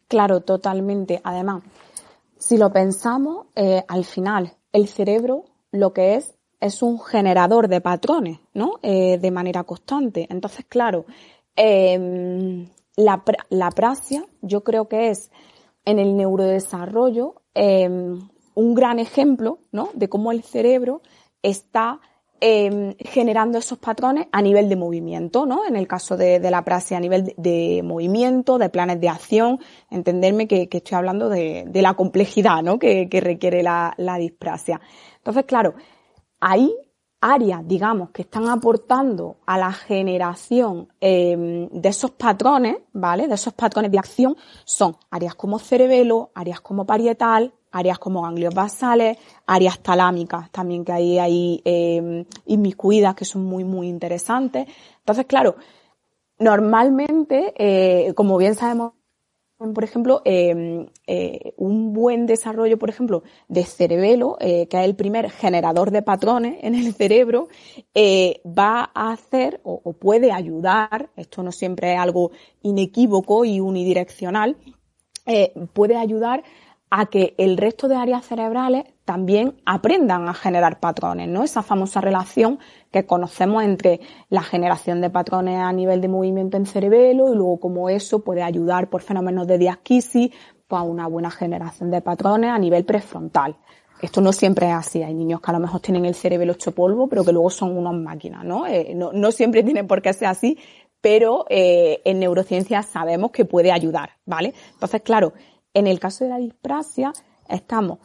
S4: Claro, totalmente. Además, si lo pensamos, eh, al final, el cerebro lo que es es un generador de patrones, ¿no? Eh, de manera constante. Entonces, claro, em, la, la prasia yo creo que es en el neurodesarrollo em, un gran ejemplo, ¿no? De cómo el cerebro está em, generando esos patrones a nivel de movimiento, ¿no? En el caso de, la prasia a nivel de, movimiento, de planes de acción, entenderme que, estoy hablando de, la complejidad, ¿no? Que, requiere la, la disprasia. Entonces, claro, hay áreas, digamos, que están aportando a la generación em, de esos patrones, ¿vale? De esos patrones de acción, son áreas como cerebelo, áreas como parietal, áreas como ganglios basales, áreas talámicas también que hay ahí eh, inmiscuidas que son muy, muy interesantes. Entonces, claro, normalmente, eh, como bien sabemos por ejemplo, em, eh, un buen desarrollo, por ejemplo, de cerebelo, eh, que es el primer generador de patrones en el cerebro, eh, va a hacer o, o, puede ayudar, esto no siempre es algo inequívoco y unidireccional, puede ayudar a que el resto de áreas cerebrales también aprendan a generar patrones, ¿no? Esa famosa relación que conocemos entre la generación de patrones a nivel de movimiento en cerebelo y luego cómo eso puede ayudar por fenómenos de diasquisis pues, a una buena generación de patrones a nivel prefrontal. Esto no siempre es así. Hay niños que a lo mejor tienen el cerebelo hecho polvo, pero que luego son unas máquinas, ¿no? Eh, no, siempre tiene por qué ser así, pero eh, en neurociencia sabemos que puede ayudar, ¿vale? Entonces, claro, en el caso de la disprasia, estamos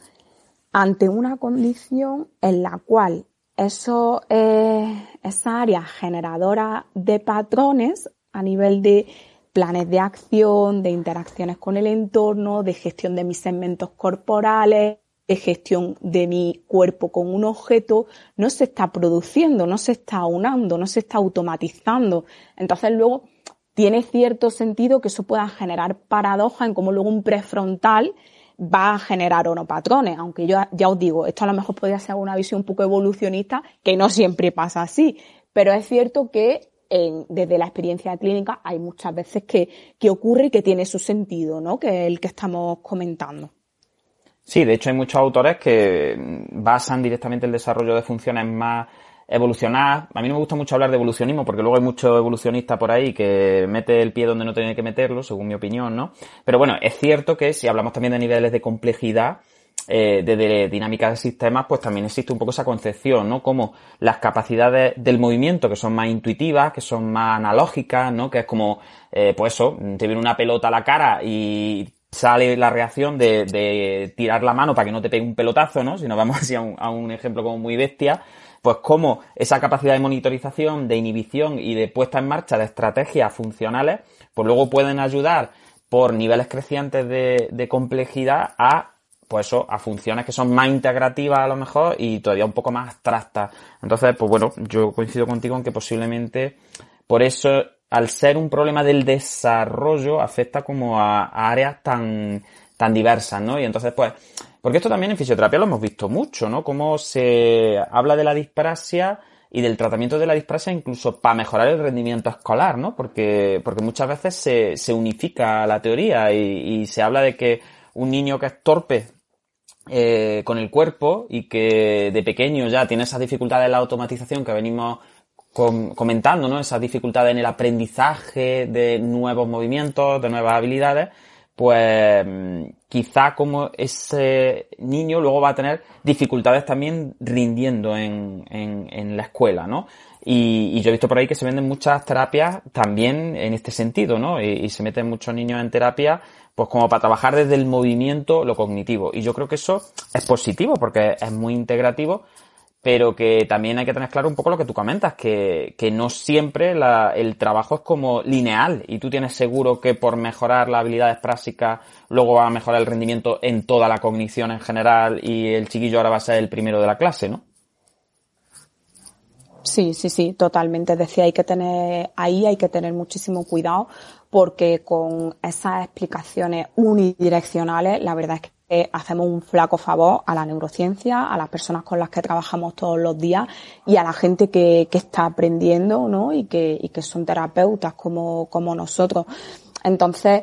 S4: ante una condición en la cual eso, eh, esa área generadora de patrones a nivel de planes de acción, de interacciones con el entorno, de gestión de mis segmentos corporales, de gestión de mi cuerpo con un objeto, no se está produciendo, no se está unando, no se está automatizando. Entonces luego tiene cierto sentido que eso pueda generar paradoja en cómo luego un prefrontal va a generar o no patrones, aunque yo ya os digo, esto a lo mejor podría ser una visión un poco evolucionista, que no siempre pasa así, pero es cierto que desde la experiencia clínica hay muchas veces que, que ocurre y que tiene su sentido, ¿no? Que es el que estamos comentando.
S3: Sí, de hecho hay muchos autores que basan directamente el desarrollo de funciones más evolucionar. A mí no me gusta mucho hablar de evolucionismo porque luego hay mucho evolucionista por ahí que mete el pie donde no tiene que meterlo, según mi opinión, ¿no? Pero bueno, es cierto que si hablamos también de niveles de complejidad, eh, de, dinámica de sistemas, pues también existe un poco esa concepción, ¿no? Como las capacidades del movimiento que son más intuitivas, que son más analógicas, ¿no? Que es como, eh, pues eso, te viene una pelota a la cara y sale la reacción de, de, tirar la mano para que no te pegue un pelotazo, ¿no? Si nos vamos (laughs) así a un ejemplo como muy bestia, pues cómo esa capacidad de monitorización, de inhibición y de puesta en marcha de estrategias funcionales, pues luego pueden ayudar por niveles crecientes de, complejidad a pues eso, a funciones que son más integrativas a lo mejor y todavía un poco más abstractas. Entonces, pues bueno, yo coincido contigo en que posiblemente por eso, al ser un problema del desarrollo, afecta como a, a áreas tan, tan diversas, ¿no? Y entonces, pues, porque esto también en fisioterapia lo hemos visto mucho, ¿no? Cómo se habla de la disprasia y del tratamiento de la disprasia incluso para mejorar el rendimiento escolar, ¿no? Porque, porque muchas veces se, se unifica la teoría y, se habla de que un niño que es torpe eh, con el cuerpo y que de pequeño ya tiene esas dificultades en la automatización que venimos comentando, ¿no? Esas dificultades en el aprendizaje de nuevos movimientos, de nuevas habilidades, pues quizá como ese niño luego va a tener dificultades también rindiendo en, en, la escuela, ¿no? Y, yo he visto por ahí que se venden muchas terapias también en este sentido, ¿no? Y, se meten muchos niños en terapia, pues como para trabajar desde el movimiento lo cognitivo. Y yo creo que eso es positivo porque es muy integrativo pero que también hay que tener claro un poco lo que tú comentas, que, que no siempre el trabajo es como lineal y tú tienes seguro que por mejorar las habilidades prácticas luego va a mejorar el rendimiento en toda la cognición en general y el chiquillo ahora va a ser el primero de la clase, ¿no?
S4: Sí, sí, sí, totalmente. Decía, hay que tener, ahí hay que tener muchísimo cuidado porque con esas explicaciones unidireccionales, la verdad es que eh, hacemos un flaco favor a la neurociencia, a las personas con las que trabajamos todos los días y a la gente que, que está aprendiendo, ¿no? Y que, y que son terapeutas como, como nosotros. Entonces,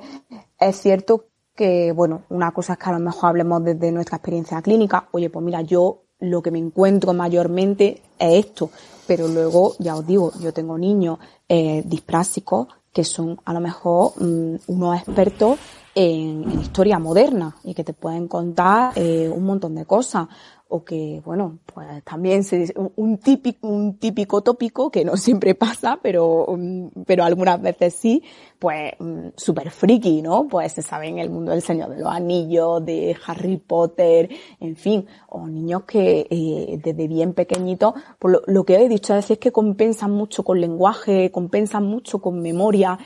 S4: es cierto que, bueno, una cosa es que a lo mejor hablemos desde nuestra experiencia clínica. Oye, pues mira, yo lo que me encuentro mayormente es esto. Pero luego, ya os digo, yo tengo niños eh, disprásicos que son a lo mejor mm, unos expertos en, historia moderna y que te pueden contar eh, un montón de cosas o que, bueno, pues también se, un típico, un típico tópico que no (laughs) siempre pasa, pero, mm, pero algunas veces sí, pues mm, súper friki, ¿no? Pues se sabe en el mundo del Señor de los Anillos, de Harry Potter, en fin, o niños que eh, desde bien pequeñitos, por lo, que he dicho es que compensan mucho con lenguaje, compensan mucho con memoria,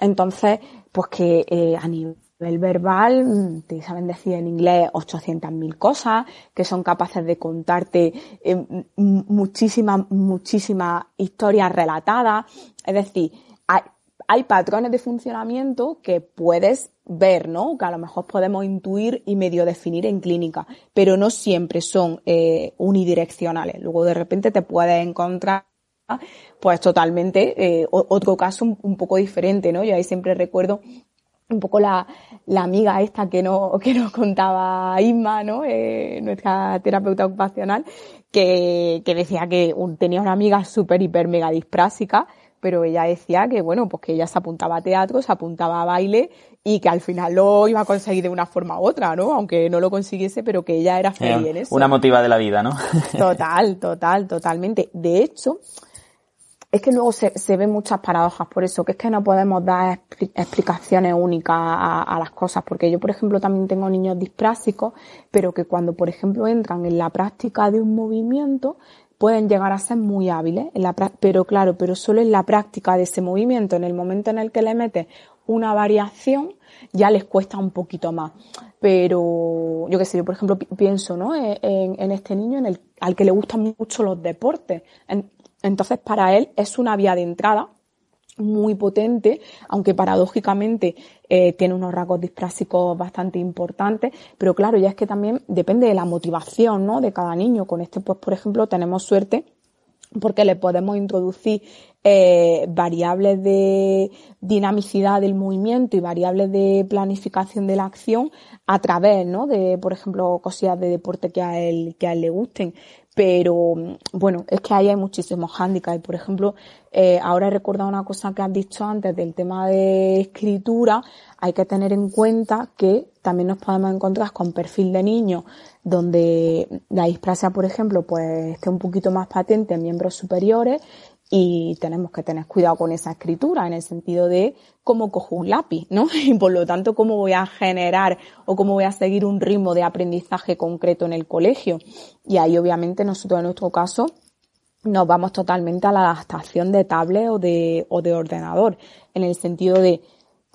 S4: entonces, pues que eh, a nivel nivel verbal, mm, te saben decir en inglés 800.000 cosas, que son capaces de contarte eh, muchísimas, muchísimas historias relatadas. Es decir, hay, patrones de funcionamiento que puedes ver, ¿no? Que a lo mejor podemos intuir y medio definir en clínica, pero no siempre son eh, unidireccionales. Luego de repente te puedes encontrar pues totalmente eh, otro caso un, poco diferente, ¿no? Yo ahí siempre recuerdo un poco la, la amiga esta que, no, que nos contaba Isma, ¿no? Eh, nuestra terapeuta ocupacional, que, que decía que tenía una amiga súper, hiper, mega disprásica, pero ella decía que, bueno, pues que ella se apuntaba a teatro, se apuntaba a baile y que al final lo iba a conseguir de una forma u otra, ¿no? Aunque no lo consiguiese, pero que ella era feliz en eso.
S3: Una motiva de la vida, ¿no?
S4: Total, total, totalmente. De hecho, es que luego se, se ven muchas paradojas por eso, que es que no podemos dar explicaciones únicas a, las cosas, porque yo, por ejemplo, también tengo niños disprásicos, pero que cuando, por ejemplo, entran en la práctica de un movimiento, pueden llegar a ser muy hábiles, pero claro, pero solo en la práctica de ese movimiento, en el momento en el que le metes una variación, ya les cuesta un poquito más. Pero yo qué sé, yo por ejemplo pienso ¿no? en, en este niño al que le gustan mucho los deportes. Entonces, para él es una vía de entrada muy potente, aunque paradójicamente eh, tiene unos rasgos disprásicos bastante importantes, pero claro, ya es que también depende de la motivación, ¿no? De cada niño. Con este, pues, por ejemplo, tenemos suerte porque le podemos introducir eh, variables de dinamicidad del movimiento y variables de planificación de la acción a través, ¿no? De, por ejemplo, cosillas de deporte que a él, que a él le gusten. Pero, bueno, es que ahí hay muchísimos hándicaps. Por ejemplo, eh, ahora he recordado una cosa que has dicho antes del tema de escritura. Hay que tener en cuenta que también nos podemos encontrar con perfil de niño donde la displasia, por ejemplo, pues esté un poquito más patente en miembros superiores y tenemos que tener cuidado con esa escritura en el sentido de cómo cojo un lápiz, ¿no? (laughs) Y por lo tanto, cómo voy a generar o cómo voy a seguir un ritmo de aprendizaje concreto en el colegio. Y ahí, obviamente, nosotros en nuestro caso nos vamos totalmente a la adaptación de tablet o de, o de ordenador, en el sentido de,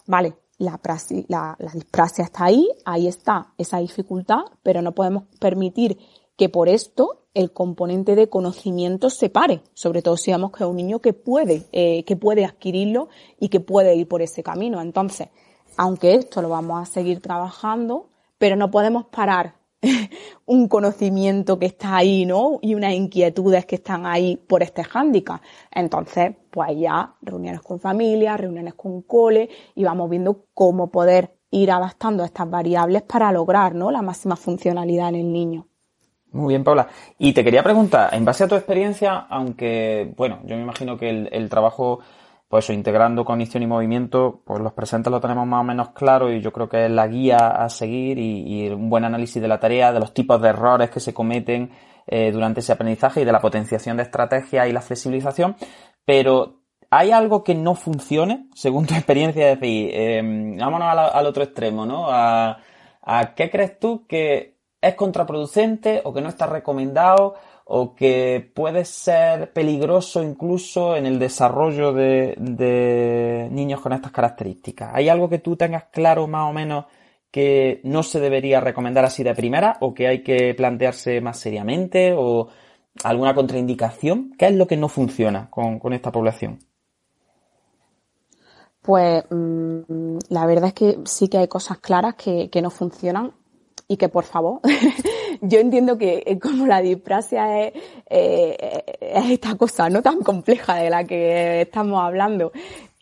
S4: vale, la, la, la disprasia está ahí, ahí está esa dificultad, pero no podemos permitir que por esto el componente de conocimiento se pare, sobre todo si vemos que es un niño que puede, eh, que puede adquirirlo y que puede ir por ese camino. Entonces, aunque esto lo vamos a seguir trabajando, pero no podemos parar (laughs) un conocimiento que está ahí, ¿no? Y unas inquietudes que están ahí por este hándicap. Entonces, pues ya reuniones con familia, reuniones con cole y vamos viendo cómo poder ir adaptando estas variables para lograr, ¿no? La máxima funcionalidad en el niño.
S3: Muy bien, Paula. Y te quería preguntar, en base a tu experiencia, aunque, bueno, yo me imagino que el, trabajo, pues eso, integrando cognición y movimiento, pues los presentes lo tenemos más o menos claro y yo creo que es la guía a seguir y, un buen análisis de la tarea, de los tipos de errores que se cometen eh, durante ese aprendizaje y de la potenciación de estrategias y la flexibilización. Pero, ¿hay algo que no funcione, según tu experiencia? Es decir, eh, vámonos al, otro extremo, ¿no? ¿A qué crees tú que es contraproducente o que no está recomendado o que puede ser peligroso incluso en el desarrollo de, niños con estas características. ¿Hay algo que tú tengas claro más o menos que no se debería recomendar así de primera o que hay que plantearse más seriamente o alguna contraindicación? ¿Qué es lo que no funciona con, esta población?
S4: Pues mm, la verdad es que sí que hay cosas claras que, que no funcionan y que por favor, (laughs) yo entiendo que eh, como la disprasia es, eh, es esta cosa no tan compleja de la que estamos hablando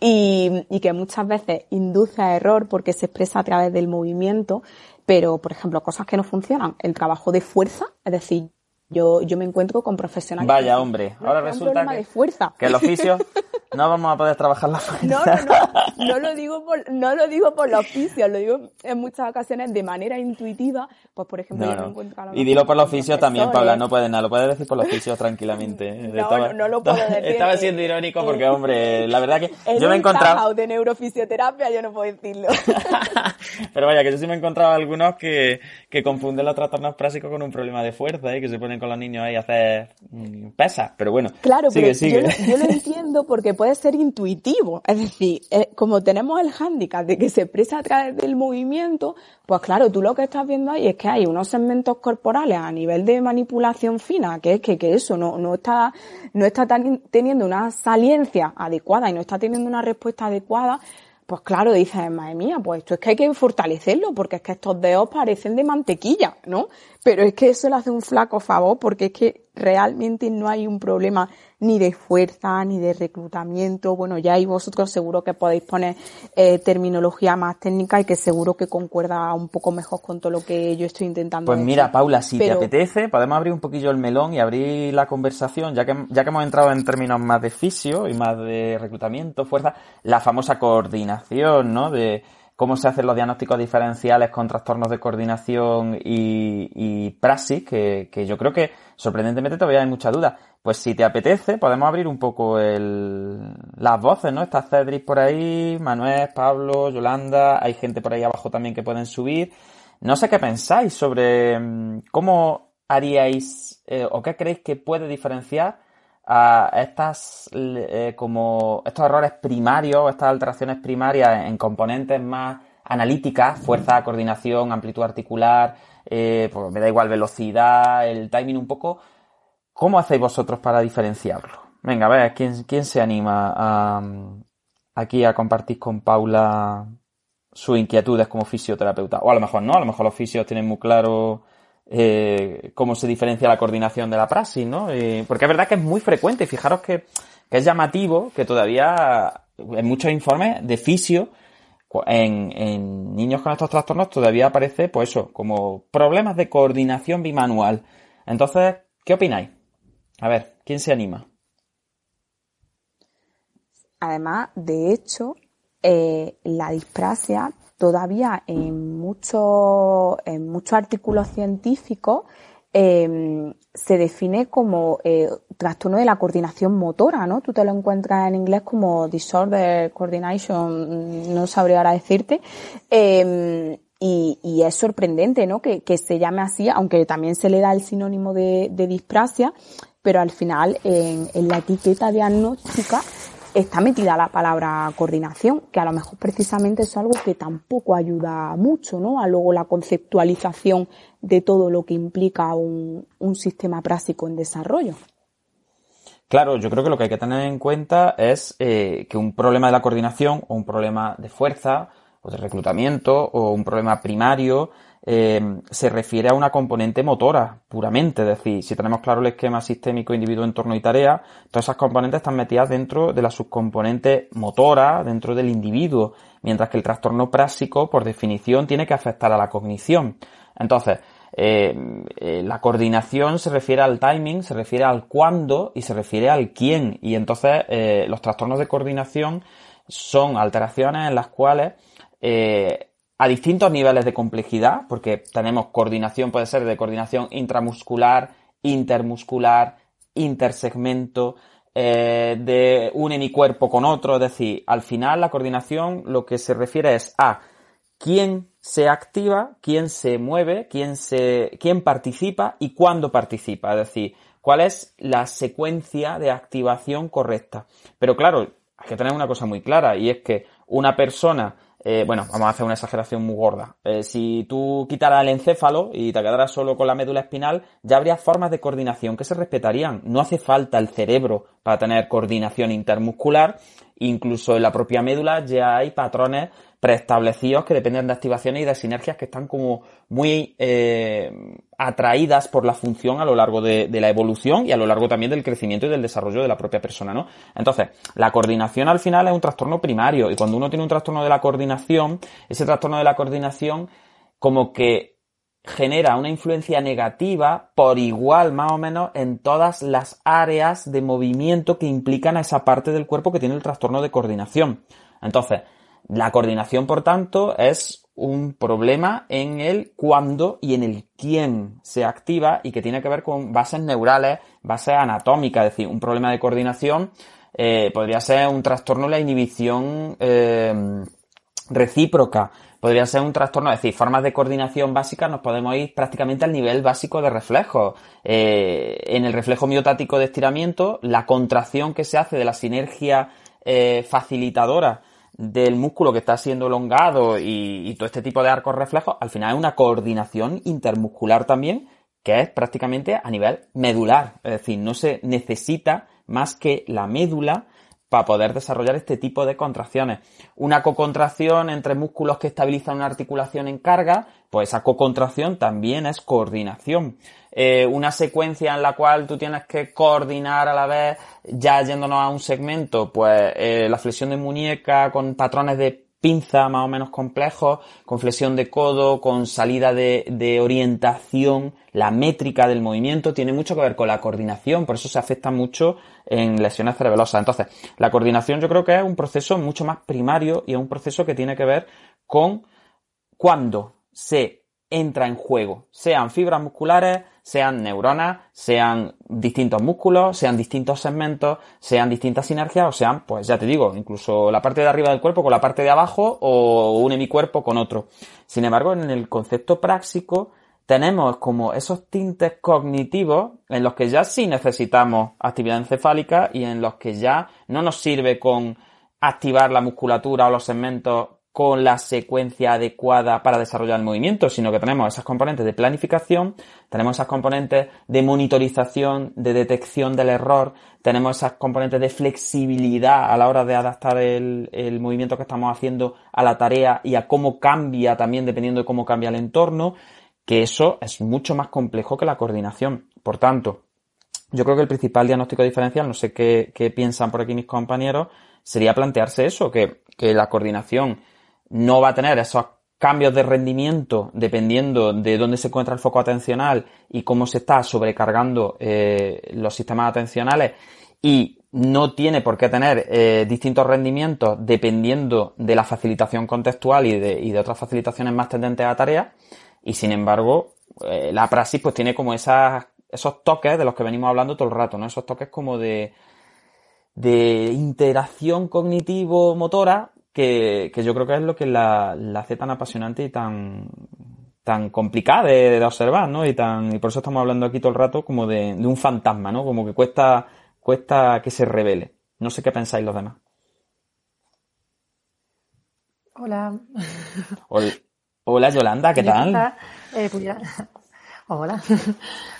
S4: y, y que muchas veces induce a error porque se expresa a través del movimiento, pero por ejemplo cosas que no funcionan, el trabajo de fuerza, es decir, yo, yo me encuentro con profesionales.
S3: Vaya, hombre, ahora resulta que,
S4: de fuerza.
S3: que el oficio (laughs) no vamos a poder trabajar la fuerza.
S4: No, no, no, no lo digo por, no lo digo por los oficios, lo digo en muchas ocasiones de manera intuitiva, pues por ejemplo
S3: No,
S4: yo me
S3: no.
S4: encuentro a
S3: Y dilo por los oficios también. Paula, no puedes nada, lo puedes decir por los oficios tranquilamente. (laughs) ¿eh?
S4: No, no, no lo puedo decir.
S3: Estaba siendo irónico (laughs) porque, hombre, la verdad que
S4: En
S3: yo me he encontrado...
S4: De neurofisioterapia yo no puedo decirlo.
S3: Pero vaya, que yo sí me he encontrado algunos que, que confunden los trastornos prásicos con un problema de fuerza y que se ponen con los niños ahí a hacer mm, pesas. Pero bueno,
S4: Claro,
S3: sigue,
S4: pero
S3: sigue.
S4: Yo, lo, yo lo (laughs) entiendo porque puede ser intuitivo. Es decir, eh, como tenemos el hándicap de que se expresa a través del movimiento, pues claro, tú lo que estás viendo ahí es que hay unos segmentos corporales a nivel de manipulación fina, que es que, que eso no, no está, no está teniendo una saliencia adecuada y no está teniendo una respuesta adecuada. Pues claro, dices, madre mía, pues esto es que hay que fortalecerlo, porque es que estos dedos parecen de mantequilla, ¿no? Pero es que eso le hace un flaco favor, porque es que realmente no hay un problema ni de fuerza, ni de reclutamiento. Bueno, ya ahí vosotros seguro que podéis poner eh, terminología más técnica y que seguro que concuerda un poco mejor con todo lo que yo estoy intentando
S3: Pues
S4: decir.
S3: mira, Paula, si
S4: Pero-
S3: te apetece, podemos abrir un poquillo el melón y abrir la conversación, ya que, ya que hemos entrado en términos más de fisio y más de reclutamiento, fuerza, la famosa coordinación, ¿no? De cómo se hacen los diagnósticos diferenciales con trastornos de coordinación y, y praxis, que, que yo creo que sorprendentemente todavía hay mucha duda. Pues si te apetece, podemos abrir un poco el, las voces, ¿no? Está Cedric por ahí, Manuel, Pablo, Yolanda, hay gente por ahí abajo también que pueden subir. No sé qué pensáis sobre mm, cómo haríais eh, o qué creéis que puede diferenciar a estas eh, como estos errores primarios, estas alteraciones primarias en componentes más analíticas, fuerza, coordinación, amplitud articular, eh, pues me da igual velocidad, el timing un poco. ¿Cómo hacéis vosotros para diferenciarlo? Venga, a ver, ¿quién, quién se anima a, aquí a compartir con Paula sus inquietudes como fisioterapeuta? O a lo mejor no, a lo mejor los fisios tienen muy claro eh, cómo se diferencia la coordinación de la praxis, ¿no? Eh, porque es verdad que es muy frecuente. Fijaros que, es llamativo que todavía en muchos informes de fisio en niños con estos trastornos todavía aparece, pues eso, como problemas de coordinación bimanual. Entonces, ¿qué opináis? A ver, ¿quién se anima?
S4: Además, de hecho, eh, la disprasia todavía en muchos en muchos artículos científicos eh, se define como eh, trastorno de la coordinación motora, ¿no? Tú te lo encuentras en inglés como disorder coordination, mm, no sabría ahora decirte. Eh, y, es sorprendente, ¿no? Que, que se llame así, aunque también se le da el sinónimo de, de disprasia, pero al final en, en la etiqueta diagnóstica está metida la palabra coordinación, que a lo mejor precisamente es algo que tampoco ayuda mucho, ¿no? A luego la conceptualización de todo lo que implica un, un sistema práctico en desarrollo.
S3: Claro, yo creo que lo que hay que tener en cuenta es eh, que un problema de la coordinación o un problema de fuerza o de reclutamiento o un problema primario eh, se refiere a una componente motora puramente. Es decir, si tenemos claro el esquema sistémico individuo, entorno y tarea, todas esas componentes están metidas dentro de la subcomponente motora, dentro del individuo, mientras que el trastorno práctico, por definición, tiene que afectar a la cognición. Entonces, eh, eh, la coordinación se refiere al timing, se refiere al cuándo y se refiere al quién. Y entonces eh, los trastornos de coordinación son alteraciones en las cuales eh, a distintos niveles de complejidad, porque tenemos coordinación, puede ser de coordinación intramuscular, intermuscular, intersegmento, eh, de une mi cuerpo con otro, es decir, al final la coordinación lo que se refiere es a quién se activa, quién se mueve, quién se, quién participa y cuándo participa, es decir, cuál es la secuencia de activación correcta. Pero claro, hay que tener una cosa muy clara y es que una persona eh, bueno, vamos a hacer una exageración muy gorda. Eh, si tú quitaras el encéfalo y te quedaras solo con la médula espinal, ya habría formas de coordinación que se respetarían. No hace falta el cerebro para tener coordinación intermuscular incluso en la propia médula ya hay patrones preestablecidos que dependen de activaciones y de sinergias que están como muy eh, atraídas por la función a lo largo de, la evolución y a lo largo también del crecimiento y del desarrollo de la propia persona, ¿no? Entonces, la coordinación al final es un trastorno primario y cuando uno tiene un trastorno de la coordinación, ese trastorno de la coordinación como que genera una influencia negativa por igual más o menos en todas las áreas de movimiento que implican a esa parte del cuerpo que tiene el trastorno de coordinación. Entonces, la coordinación, por tanto, es un problema en el cuándo y en el quién se activa y que tiene que ver con bases neurales, bases anatómicas, es decir, un problema de coordinación eh, podría ser un trastorno de la inhibición eh, recíproca, podría ser un trastorno, es decir, formas de coordinación básicas nos podemos ir prácticamente al nivel básico de reflejos. Eh, en el reflejo miotático de estiramiento, la contracción que se hace de la sinergia facilitadora del músculo que está siendo elongado y, todo este tipo de arcos reflejos, al final es una coordinación intermuscular también que es prácticamente a nivel medular. Es decir, no se necesita más que la médula para poder desarrollar este tipo de contracciones. Una cocontracción entre músculos que estabilizan una articulación en carga, pues esa cocontracción también es coordinación. Eh, una secuencia en la cual tú tienes que coordinar a la vez, ya yéndonos a un segmento, pues eh, la flexión de muñeca con patrones de pinza más o menos complejos, con flexión de codo, con salida de, de, orientación, la métrica del movimiento, tiene mucho que ver con la coordinación, por eso se afecta mucho en lesiones cerebelosas. Entonces, la coordinación yo creo que es un proceso mucho más primario y es un proceso que tiene que ver con cuando se entra en juego, sean fibras musculares, sean neuronas, sean distintos músculos, sean distintos segmentos, sean distintas sinergias o sean, pues ya te digo, incluso la parte de arriba del cuerpo con la parte de abajo o un hemicuerpo con otro. Sin embargo, en el concepto práctico tenemos como esos tintes cognitivos en los que ya sí necesitamos actividad encefálica y en los que ya no nos sirve con activar la musculatura o los segmentos con la secuencia adecuada para desarrollar el movimiento, sino que tenemos esas componentes de planificación, tenemos esas componentes de monitorización, de detección del error, tenemos esas componentes de flexibilidad a la hora de adaptar el, movimiento que estamos haciendo a la tarea y a cómo cambia también dependiendo de cómo cambia el entorno, que eso es mucho más complejo que la coordinación. Por tanto, yo creo que el principal diagnóstico diferencial, no sé qué, piensan por aquí mis compañeros, sería plantearse eso, que, que la coordinación no va a tener esos cambios de rendimiento dependiendo de dónde se encuentra el foco atencional y cómo se está sobrecargando eh, los sistemas atencionales y no tiene por qué tener eh, distintos rendimientos dependiendo de la facilitación contextual y de, y de otras facilitaciones más tendentes a tareas y sin embargo eh, la praxis pues tiene como esos toques de los que venimos hablando todo el rato, ¿no? Esos toques como de, de interacción cognitivo-motora que, yo creo que es lo que la, hace tan apasionante y tan, tan complicada de, observar, ¿no? Y tan, y por eso estamos hablando aquí todo el rato como de, un fantasma, ¿no? Como que cuesta, cuesta que se revele. No sé qué pensáis los demás.
S5: Hola.
S3: Hola, Yolanda, ¿qué tal?
S5: Eh, pues Hola.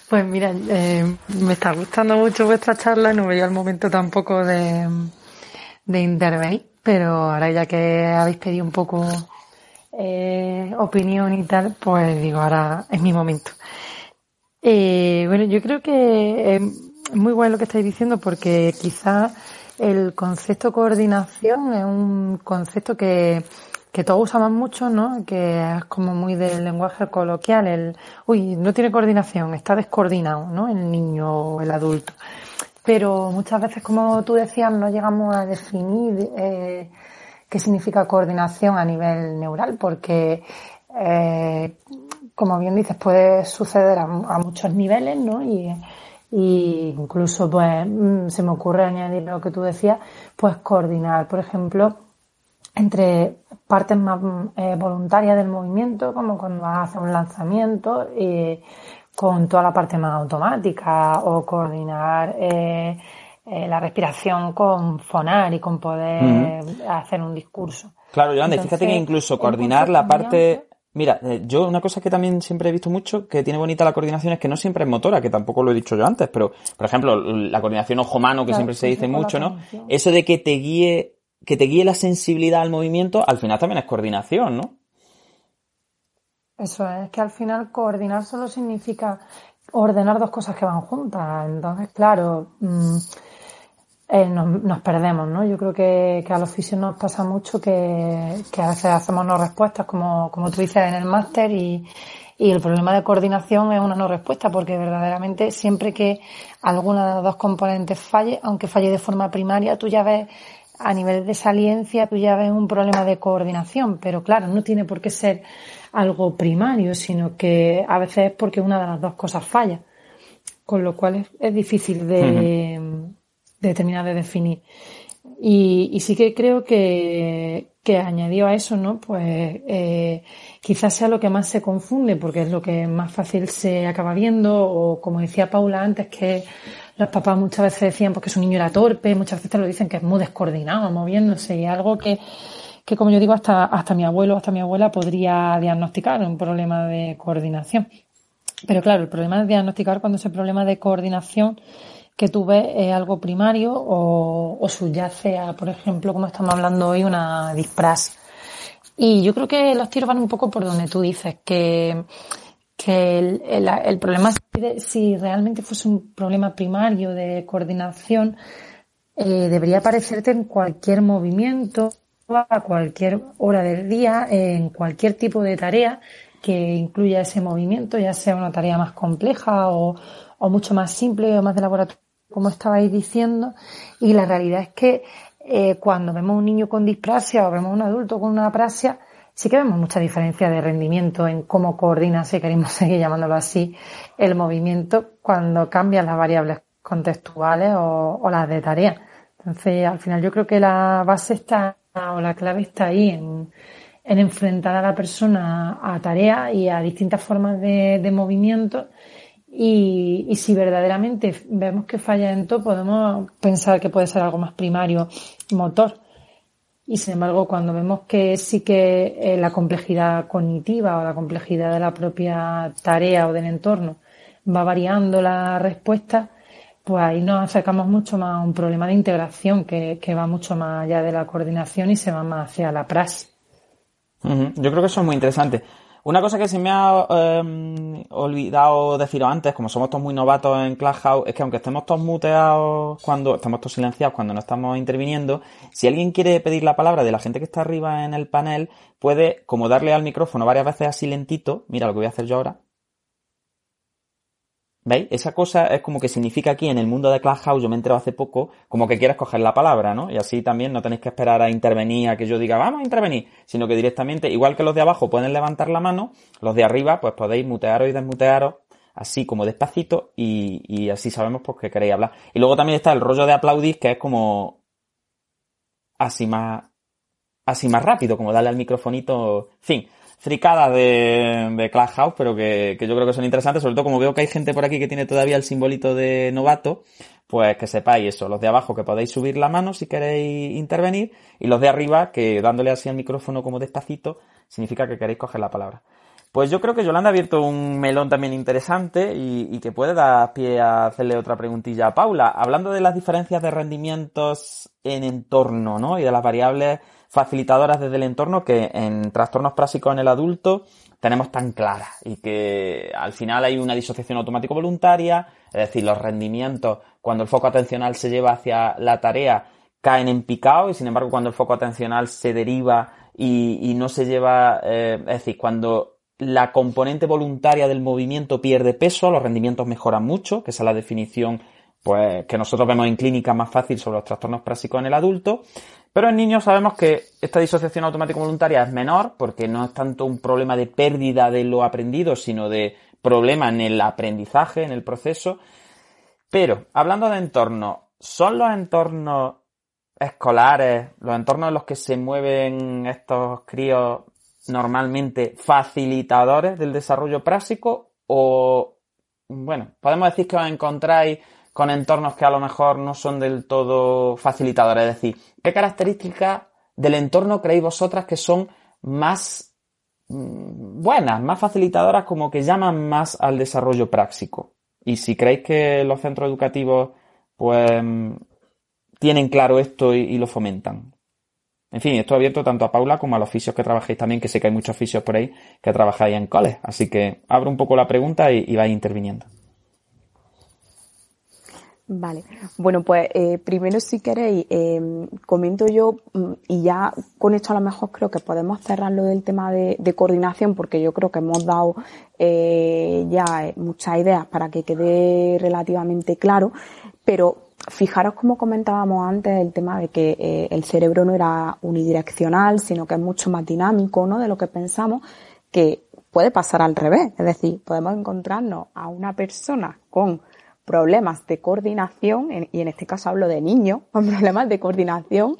S5: Pues mira, eh, me está gustando mucho vuestra charla, no veía el momento tampoco de, de intervenir pero ahora ya que habéis pedido un poco eh, opinión y tal, pues digo, ahora es mi momento. Eh, bueno, yo creo que es muy bueno lo que estáis diciendo porque quizá el concepto coordinación es un concepto que, que todos usamos mucho, ¿no? Que es como muy del lenguaje coloquial, el, uy, no tiene coordinación, está descoordinado, ¿no? El niño o el adulto pero muchas veces, como tú decías, no llegamos a definir eh, qué significa coordinación a nivel neural, porque, eh, como bien dices, puede suceder a, muchos niveles, ¿no? Y, incluso, pues, mm, se me ocurre añadir lo que tú decías, pues coordinar, por ejemplo, entre partes más eh, voluntarias del movimiento, como cuando hacer un lanzamiento, y con toda la parte más automática o coordinar eh, eh, la respiración con fonar y con poder hacer un discurso.
S3: Claro, Yolanda, fíjate que incluso coordinar la parte... Mira, eh, yo una cosa que también siempre he visto mucho que tiene bonita la coordinación es que no siempre es motora, que tampoco lo he dicho yo antes, pero por ejemplo, la coordinación ojo-mano que siempre se dice mucho, ¿no? Eso de que te guíe que te guíe la sensibilidad al movimiento, al final también es coordinación, ¿no?
S5: Eso es, que al final coordinar solo significa ordenar dos cosas que van juntas. Entonces, claro, mm, eh, nos, perdemos, ¿no? Yo creo que, a los fisios nos pasa mucho que, a veces hacemos no respuestas, como, como tú dices en el máster, y, y el problema de coordinación es una no respuesta, porque verdaderamente siempre que alguna de las dos componentes falle, aunque falle de forma primaria, tú ya ves a nivel de saliencia, tú ya ves un problema de coordinación, pero claro, no tiene por qué ser algo primario, sino que a veces es porque una de las dos cosas falla. Con lo cual es, difícil de, terminar de definir. Y, sí que creo que, que añadido a eso, ¿no? Pues eh, quizás sea lo que más se confunde, porque es lo que más fácil se acaba viendo, o como decía Paula antes, que los papás muchas veces decían porque su niño era torpe, muchas veces te lo dicen que es muy descoordinado, moviéndose, y algo que que como yo digo, hasta, hasta mi abuelo, hasta mi abuela podría diagnosticar un problema de coordinación. Pero claro, el problema es diagnosticar cuando ese problema de coordinación que tú ves es algo primario o, o subyace a, por ejemplo, como estamos hablando hoy, una disprasia. Y yo creo que los tiros van un poco por donde tú dices, que, que el, el, problema es si realmente fuese un problema primario de coordinación, eh, debería aparecerte en cualquier movimiento a cualquier hora del día, en cualquier tipo de tarea que incluya ese movimiento, ya sea una tarea más compleja o, mucho más simple o más de laboratorio, como estabais diciendo. Y la realidad es que eh, cuando vemos un niño con disprasia o vemos un adulto con una aprasia, sí que vemos mucha diferencia de rendimiento en cómo coordina, si queremos (laughs) seguir llamándolo así, el movimiento cuando cambian las variables contextuales o, o las de tarea. Entonces, al final yo creo que la base está o la clave está ahí en, enfrentar a la persona a tareas y a distintas formas de, movimiento y, si verdaderamente vemos que falla en todo, podemos pensar que puede ser algo más primario, motor. Y sin embargo, cuando vemos que sí que eh, la complejidad cognitiva o la complejidad de la propia tarea o del entorno va variando la respuesta, pues ahí nos acercamos mucho más a un problema de integración que, va mucho más allá de la coordinación y se va más hacia la praxis.
S3: Yo creo que eso es muy interesante. Una cosa que se me ha em, olvidado deciros antes, como somos todos muy novatos en Clubhouse, es que aunque estemos todos muteados cuando, estamos todos silenciados cuando no estamos interviniendo, si alguien quiere pedir la palabra de la gente que está arriba en el panel, puede como darle al micrófono varias veces así lentito, mira lo que voy a hacer yo ahora, ¿Veis? Esa cosa es como que significa aquí en el mundo de Clubhouse, yo me he hace poco, como que quieres coger la palabra, ¿no? Y así también no tenéis que esperar a intervenir, a que yo diga, vamos a intervenir, sino que directamente, igual que los de abajo pueden levantar la mano, los de arriba pues podéis mutearos y desmutearos así como despacito y, y así sabemos pues que queréis hablar. Y luego también está el rollo de aplaudir que es como así más, así más rápido, como darle al microfonito, fin fricadas de, de Clubhouse, pero que, que, yo creo que son interesantes, sobre todo como veo que hay gente por aquí que tiene todavía el simbolito de novato, pues que sepáis eso, los de abajo que podéis subir la mano si queréis intervenir, y los de arriba que dándole así al micrófono como despacito, significa que queréis coger la palabra. Pues yo creo que Yolanda ha abierto un melón también interesante y, y, que puede dar pie a hacerle otra preguntilla a Paula. Hablando de las diferencias de rendimientos en entorno, ¿no? Y de las variables facilitadoras desde el entorno que en trastornos prásicos en el adulto tenemos tan claras y que al final hay una disociación automático voluntaria, es decir, los rendimientos cuando el foco atencional se lleva hacia la tarea caen en picado y sin embargo cuando el foco atencional se deriva y, no se lleva, eh, es decir, cuando la componente voluntaria del movimiento pierde peso, los rendimientos mejoran mucho, que esa es la definición pues que nosotros vemos en clínica más fácil sobre los trastornos prásicos en el adulto. Pero en niños sabemos que esta disociación automática voluntaria es menor porque no es tanto un problema de pérdida de lo aprendido, sino de problema en el aprendizaje, en el proceso. Pero, hablando de entornos, ¿son los entornos escolares, los entornos en los que se mueven estos críos normalmente facilitadores del desarrollo práctico o, bueno, podemos decir que os encontráis con entornos que a lo mejor no son del todo facilitadores. Es decir, ¿qué características del entorno creéis vosotras que son más mm, buenas, más facilitadoras, como que llaman más al desarrollo práctico? Y si creéis que los centros educativos, pues, tienen claro esto y, lo fomentan. En fin, esto abierto tanto a Paula como a los oficios que trabajéis también, que sé que hay muchos oficios por ahí que trabajáis en coles. Así que abro un poco la pregunta y, y vais interviniendo.
S4: Vale, bueno, pues eh, primero si queréis, eh, comento yo mm, y ya con esto a lo mejor creo que podemos cerrar lo del tema de, coordinación porque yo creo que hemos dado eh, ya muchas ideas para que quede relativamente claro, pero fijaros como comentábamos antes el tema de que eh, el cerebro no era unidireccional, sino que es mucho más dinámico, ¿no? De lo que pensamos, que puede pasar al revés. Es decir, podemos encontrarnos a una persona con problemas de coordinación, y en este caso hablo de niños (laughs) con problemas de coordinación,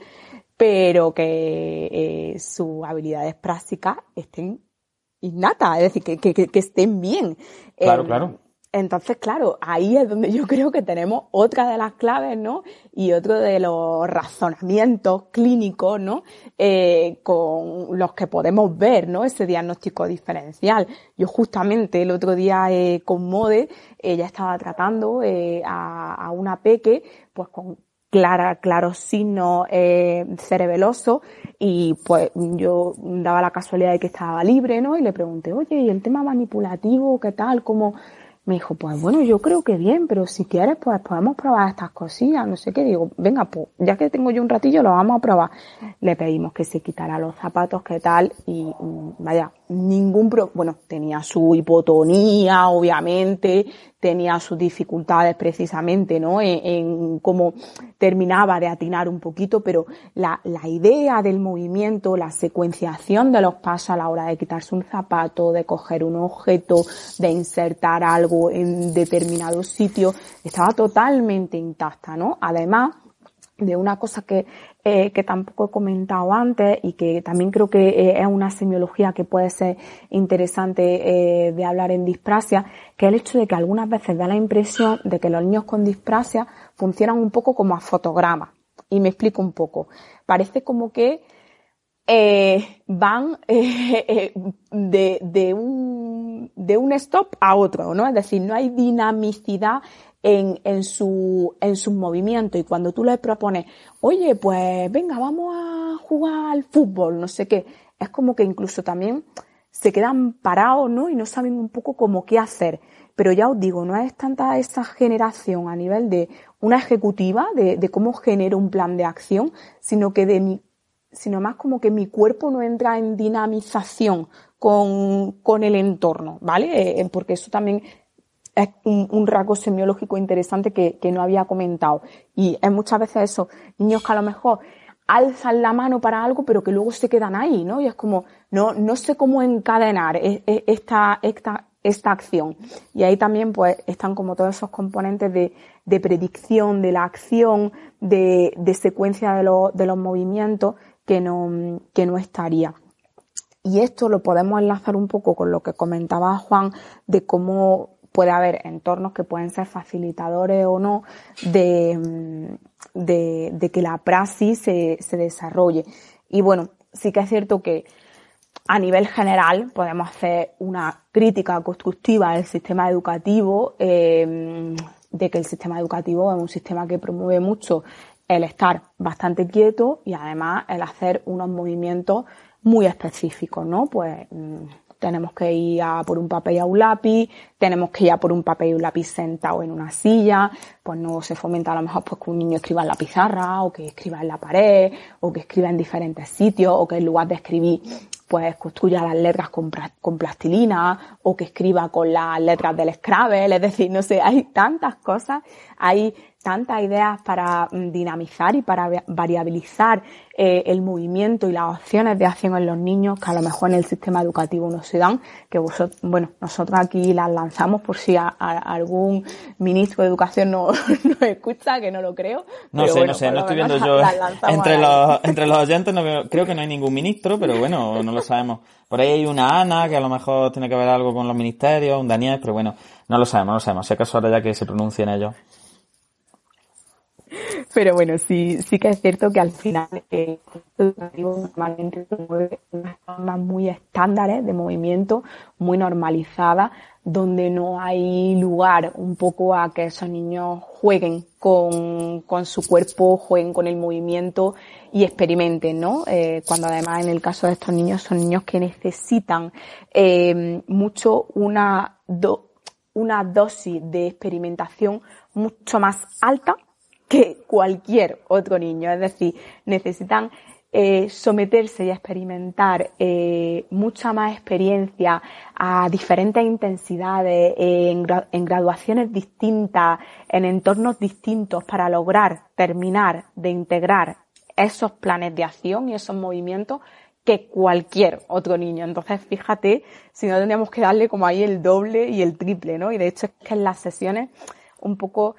S4: pero que eh, sus habilidades prácticas estén innatas, es decir, que, que, que estén bien.
S3: Claro, eh, claro.
S4: Entonces, claro, ahí es donde yo creo que tenemos otra de las claves, ¿no? Y otro de los razonamientos clínicos, ¿no? Eh, con los que podemos ver, ¿no? Ese diagnóstico diferencial. Yo justamente el otro día eh, con Mode, ella estaba tratando eh, a, a, una peque, pues con clara, claros signos eh, cerebelosos y pues yo daba la casualidad de que estaba libre, ¿no? Y le pregunté, oye, ¿y el tema manipulativo qué tal? ¿Cómo...? Me dijo, pues bueno, yo creo que bien, pero si quieres, pues podemos probar estas cosillas, no sé qué. Digo, venga, pues ya que tengo yo un ratillo, lo vamos a probar. Le pedimos que se quitara los zapatos, qué tal, y mm, vaya, ningún pro bueno, tenía su hipotonía, obviamente, tenía sus dificultades precisamente, ¿no? En, cómo terminaba de atinar un poquito, pero la, la idea del movimiento, la secuenciación de los pasos a la hora de quitarse un zapato, de coger un objeto, de insertar algo en determinado sitio, estaba totalmente intacta, ¿no? Además, de una cosa que eh, que tampoco he comentado antes y que también creo que eh, es una semiología que puede ser interesante eh, de hablar en disprasia, que es el hecho de que algunas veces da la impresión de que los niños con disprasia funcionan un poco como a fotogramas. Y me explico un poco. Parece como que eh, van (laughs) eh, de, de, un, de un stop a otro, ¿no? Es decir, no hay dinamicidad en, en su, en sus movimientos y cuando tú les propones, oye, pues venga, vamos a jugar al fútbol, no sé qué, es como que incluso también se quedan parados, ¿no? Y no saben un poco cómo qué hacer. Pero ya os digo, no es tanta esa generación a nivel de una ejecutiva, de, de cómo genero un plan de acción, sino que de mi, sino más como que mi cuerpo no entra en dinamización con, con el entorno, ¿vale? Eh, porque eso también es un, un, rasgo semiológico interesante que, que, no había comentado. Y es muchas veces eso, niños que a lo mejor alzan la mano para algo, pero que luego se quedan ahí, ¿no? Y es como, no, no sé cómo encadenar esta, esta, esta acción. Y ahí también, pues, están como todos esos componentes de, de predicción de la acción, de, de secuencia de, lo, de los movimientos que no, que no estaría. Y esto lo podemos enlazar un poco con lo que comentaba Juan de cómo puede haber entornos que pueden ser facilitadores o no de, de, de que la praxis se, se, desarrolle. Y bueno, sí que es cierto que a nivel general podemos hacer una crítica constructiva del sistema educativo, eh, de que el sistema educativo es un sistema que promueve mucho el estar bastante quieto y además el hacer unos movimientos muy específicos, ¿no? Pues tenemos que ir a por un papel y a un lápiz, tenemos que ir a por un papel y un lápiz sentado en una silla, pues no se fomenta a lo mejor pues que un niño escriba en la pizarra, o que escriba en la pared, o que escriba en diferentes sitios, o que en lugar de escribir pues construya las letras con, con plastilina, o que escriba con las letras del Scrabble, es decir, no sé, hay tantas cosas, hay tantas ideas para mm, dinamizar y para variabilizar eh, el movimiento y las opciones de acción en los niños que a lo mejor en el sistema educativo no se dan, que vosotros, bueno, nosotros aquí las lanzamos por si a, a algún ministro de educación no, (laughs) no escucha, que no lo creo.
S3: No sé, bueno, no sé, no estoy viendo yo entre los, entre los oyentes, no veo, creo que no hay ningún ministro, pero bueno, no lo sabemos. Por ahí hay una Ana que a lo mejor tiene que ver algo con los ministerios, un Daniel, pero bueno, no lo sabemos, no lo sabemos. Si acaso ahora ya que se pronuncien ellos.
S4: Pero bueno, sí, sí que es cierto que al final eh, normalmente promueve unas formas muy estándares de movimiento, muy normalizadas, donde no hay lugar un poco a que esos niños jueguen con, con su cuerpo, jueguen con el movimiento y experimenten, ¿no? Eh, cuando además en el caso de estos niños son niños que necesitan eh, mucho una, una dosis de experimentación mucho más alta que cualquier otro niño. Es decir, necesitan eh, someterse y experimentar eh, mucha más experiencia a diferentes intensidades, en, en, graduaciones distintas, en entornos distintos para lograr terminar de integrar esos planes de acción y esos movimientos que cualquier otro niño. Entonces, fíjate, si no tendríamos que darle como ahí el doble y el triple, ¿no? Y de hecho es que en las sesiones un poco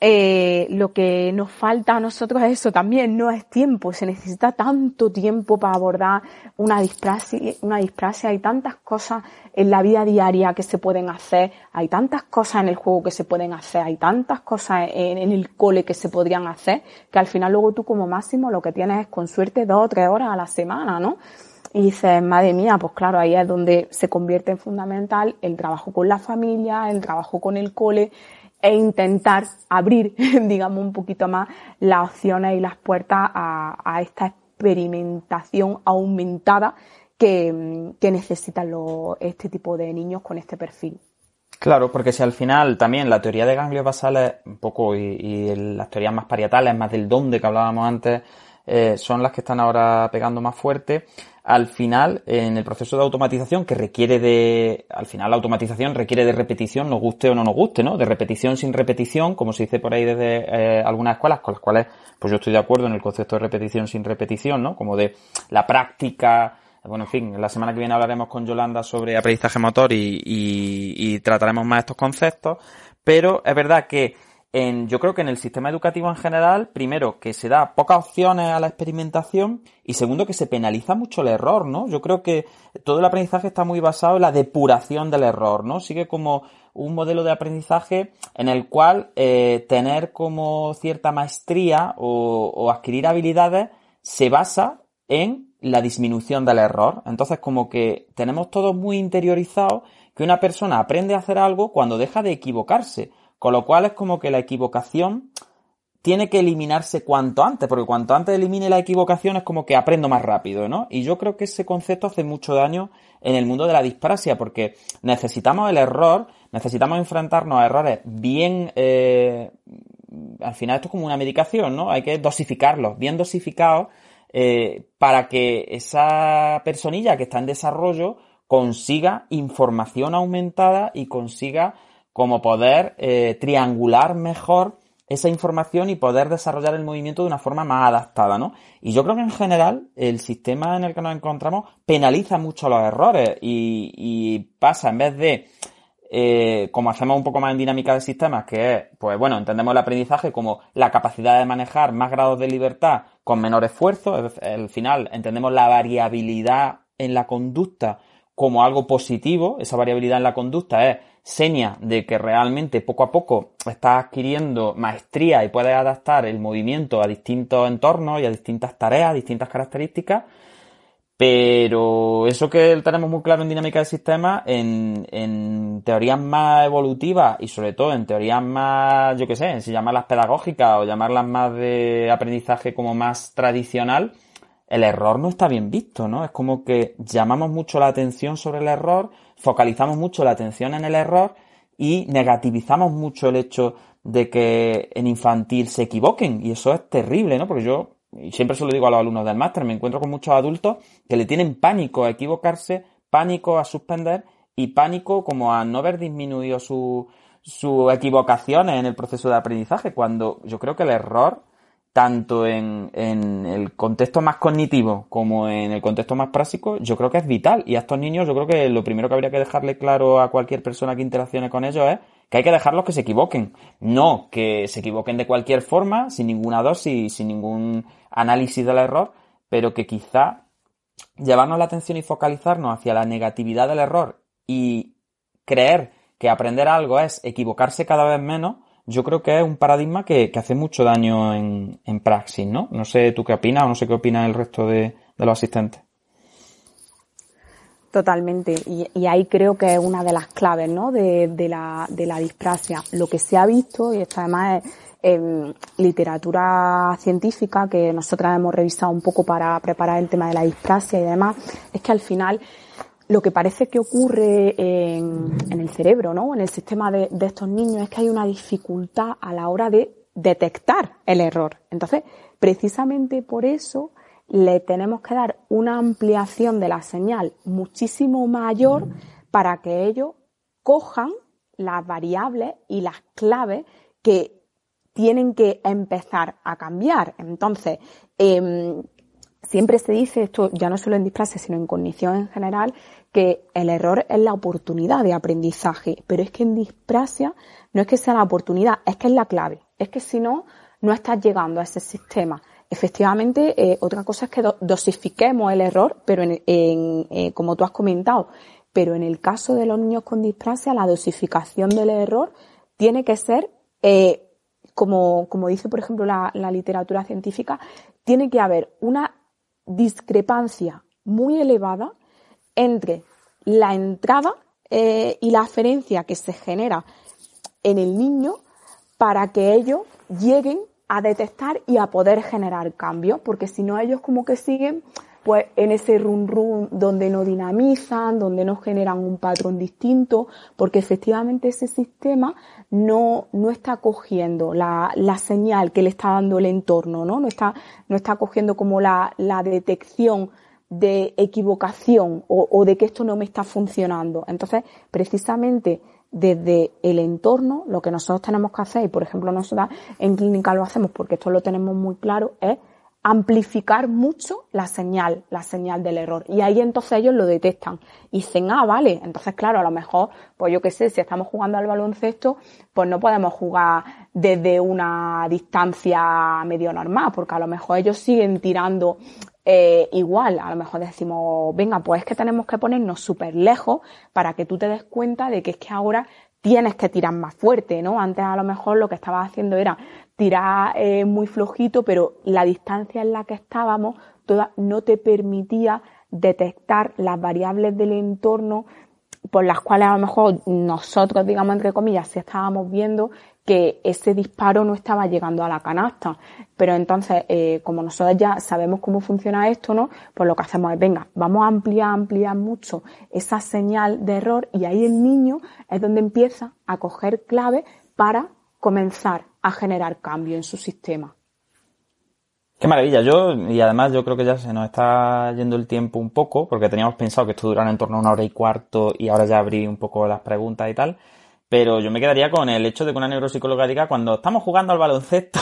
S4: eh, lo que nos falta a nosotros es eso también, no es tiempo, se necesita tanto tiempo para abordar una disprasia, una disprasia, hay tantas cosas en la vida diaria que se pueden hacer, hay tantas cosas en el juego que se pueden hacer, hay tantas cosas en, en el cole que se podrían hacer, que al final luego tú como máximo lo que tienes es con suerte dos o tres horas a la semana, ¿no? Y dices, madre mía, pues claro, ahí es donde se convierte en fundamental el trabajo con la familia, el trabajo con el cole, e intentar abrir, (laughs) digamos, un poquito más las opciones y las puertas a, esta experimentación aumentada que, que necesitan este tipo de niños con este perfil.
S3: Claro, porque si al final también la teoría de ganglios basales, un poco, y, y las teorías más parietales, más del dónde que hablábamos antes, eh, son las que están ahora pegando más fuerte, al final, en el proceso de automatización que requiere de, al final la automatización requiere de repetición, nos guste o no nos guste, ¿no? De repetición sin repetición, como se dice por ahí desde eh, algunas escuelas, con las cuales, pues yo estoy de acuerdo en el concepto de repetición sin repetición, ¿no? Como de la práctica, bueno, en fin, la semana que viene hablaremos con Yolanda sobre aprendizaje motor y, y trataremos más estos conceptos, pero es verdad que en, yo creo que en el sistema educativo en general, primero, que se da pocas opciones a la experimentación y segundo, que se penaliza mucho el error, ¿no? Yo creo que todo el aprendizaje está muy basado en la depuración del error, ¿no? Sigue como un modelo de aprendizaje en el cual eh, tener como cierta maestría o, o adquirir habilidades se basa en la disminución del error. Entonces, como que tenemos todos muy interiorizado que una persona aprende a hacer algo cuando deja de equivocarse. Con lo cual es como que la equivocación tiene que eliminarse cuanto antes, porque cuanto antes elimine la equivocación es como que aprendo más rápido, ¿no? Y yo creo que ese concepto hace mucho daño en el mundo de la disprasia, porque necesitamos el error, necesitamos enfrentarnos a errores bien, eh, al final esto es como una medicación, ¿no? Hay que dosificarlos, bien dosificados, eh, para que esa personilla que está en desarrollo consiga información aumentada y consiga como poder eh, triangular mejor esa información y poder desarrollar el movimiento de una forma más adaptada, ¿no? Y yo creo que en general el sistema en el que nos encontramos penaliza mucho los errores y, pasa en vez de, eh, como hacemos un poco más en dinámica de sistemas, que es, pues bueno, entendemos el aprendizaje como la capacidad de manejar más grados de libertad con menor esfuerzo, al final entendemos la variabilidad en la conducta como algo positivo, esa variabilidad en la conducta es seña de que realmente poco a poco estás adquiriendo maestría y puedes adaptar el movimiento a distintos entornos y a distintas tareas, distintas características. Pero eso que tenemos muy claro en dinámica del sistema, en, teorías más evolutivas y sobre todo en teorías más, yo qué sé, si llamarlas pedagógicas o llamarlas más de aprendizaje como más tradicional, el error no está bien visto, ¿no? Es como que llamamos mucho la atención sobre el error, focalizamos mucho la atención en el error y negativizamos mucho el hecho de que en infantil se equivoquen. Y eso es terrible, ¿no? Porque yo, y siempre se lo digo a los alumnos del máster, me encuentro con muchos adultos que le tienen pánico a equivocarse, pánico a suspender y pánico como a no haber disminuido sus su equivocaciones en el proceso de aprendizaje, cuando yo creo que el error tanto en, el contexto más cognitivo como en el contexto más práctico, yo creo que es vital. Y a estos niños yo creo que lo primero que habría que dejarle claro a cualquier persona que interaccione con ellos es que hay que dejarlos que se equivoquen. No que se equivoquen de cualquier forma, sin ninguna dosis, sin ningún análisis del error, pero que quizá llevarnos la atención y focalizarnos hacia la negatividad del error y creer que aprender algo es equivocarse cada vez menos, yo creo que es un paradigma que, hace mucho daño en, en, praxis, ¿no? No sé tú qué opinas o no sé qué opina el resto de, los asistentes.
S4: Totalmente. Y, ahí creo que es una de las claves, ¿no? De, la, de la disprasia. Lo que se ha visto, y esto además es en literatura científica que nosotras hemos revisado un poco para preparar el tema de la disprasia y demás, es que al final lo que parece que ocurre en, el cerebro, ¿no? En el sistema de, estos niños es que hay una dificultad a la hora de detectar el error. Entonces, precisamente por eso le tenemos que dar una ampliación de la señal muchísimo mayor para que ellos cojan las variables y las claves que tienen que empezar a cambiar. Entonces, em, siempre se dice, esto ya no solo en disprasia, sino en cognición en general, que el error es la oportunidad de aprendizaje, pero es que en disprasia no es que sea la oportunidad, es que es la clave. Es que si no, no estás llegando a ese sistema. Efectivamente, eh, otra cosa es que dosifiquemos el error, pero en, eh, como tú has comentado, pero en el caso de los niños con disprasia, la dosificación del error tiene que ser, eh, como, como dice por ejemplo la literatura científica, tiene que haber una discrepancia muy elevada entre la entrada y la aferencia que se genera en el niño para que ellos lleguen a detectar y a poder generar cambios, porque si no ellos como que siguen pues en ese run run donde no dinamizan, donde no generan un patrón distinto, porque efectivamente ese sistema no, no está cogiendo la, la señal que le está dando el entorno, ¿no? No está, no está cogiendo como la, la detección de equivocación o, o de que esto no me está funcionando. Entonces, precisamente desde el entorno, lo que nosotros tenemos que hacer, y por ejemplo nosotros en clínica lo hacemos porque esto lo tenemos muy claro, es amplificar mucho la señal, la señal del error. Y ahí entonces ellos lo detectan. Y dicen, ah, vale, entonces claro, a lo mejor, pues yo qué sé, si estamos jugando al baloncesto, pues no podemos jugar desde una distancia medio normal, porque a lo mejor ellos siguen tirando eh, igual, a lo mejor decimos, venga, pues es que tenemos que ponernos súper lejos para que tú te des cuenta de que es que ahora tienes que tirar más fuerte, ¿no? Antes a lo mejor lo que estabas haciendo era tirar eh, muy flojito, pero la distancia en la que estábamos toda, no te permitía detectar las variables del entorno por las cuales a lo mejor nosotros, digamos, entre comillas, sí estábamos viendo que ese disparo no estaba llegando a la canasta. Pero entonces, eh, como nosotros ya sabemos cómo funciona esto, ¿no? Pues lo que hacemos es, venga, vamos a ampliar, ampliar mucho esa señal de error y ahí el niño es donde empieza a coger clave para comenzar a generar cambio en su sistema.
S3: Qué maravilla, yo, y además yo creo que ya se nos está yendo el tiempo un poco, porque teníamos pensado que esto durara en torno a una hora y cuarto y ahora ya abrí un poco las preguntas y tal. Pero yo me quedaría con el hecho de que una neuropsicóloga diga cuando estamos jugando al baloncesto,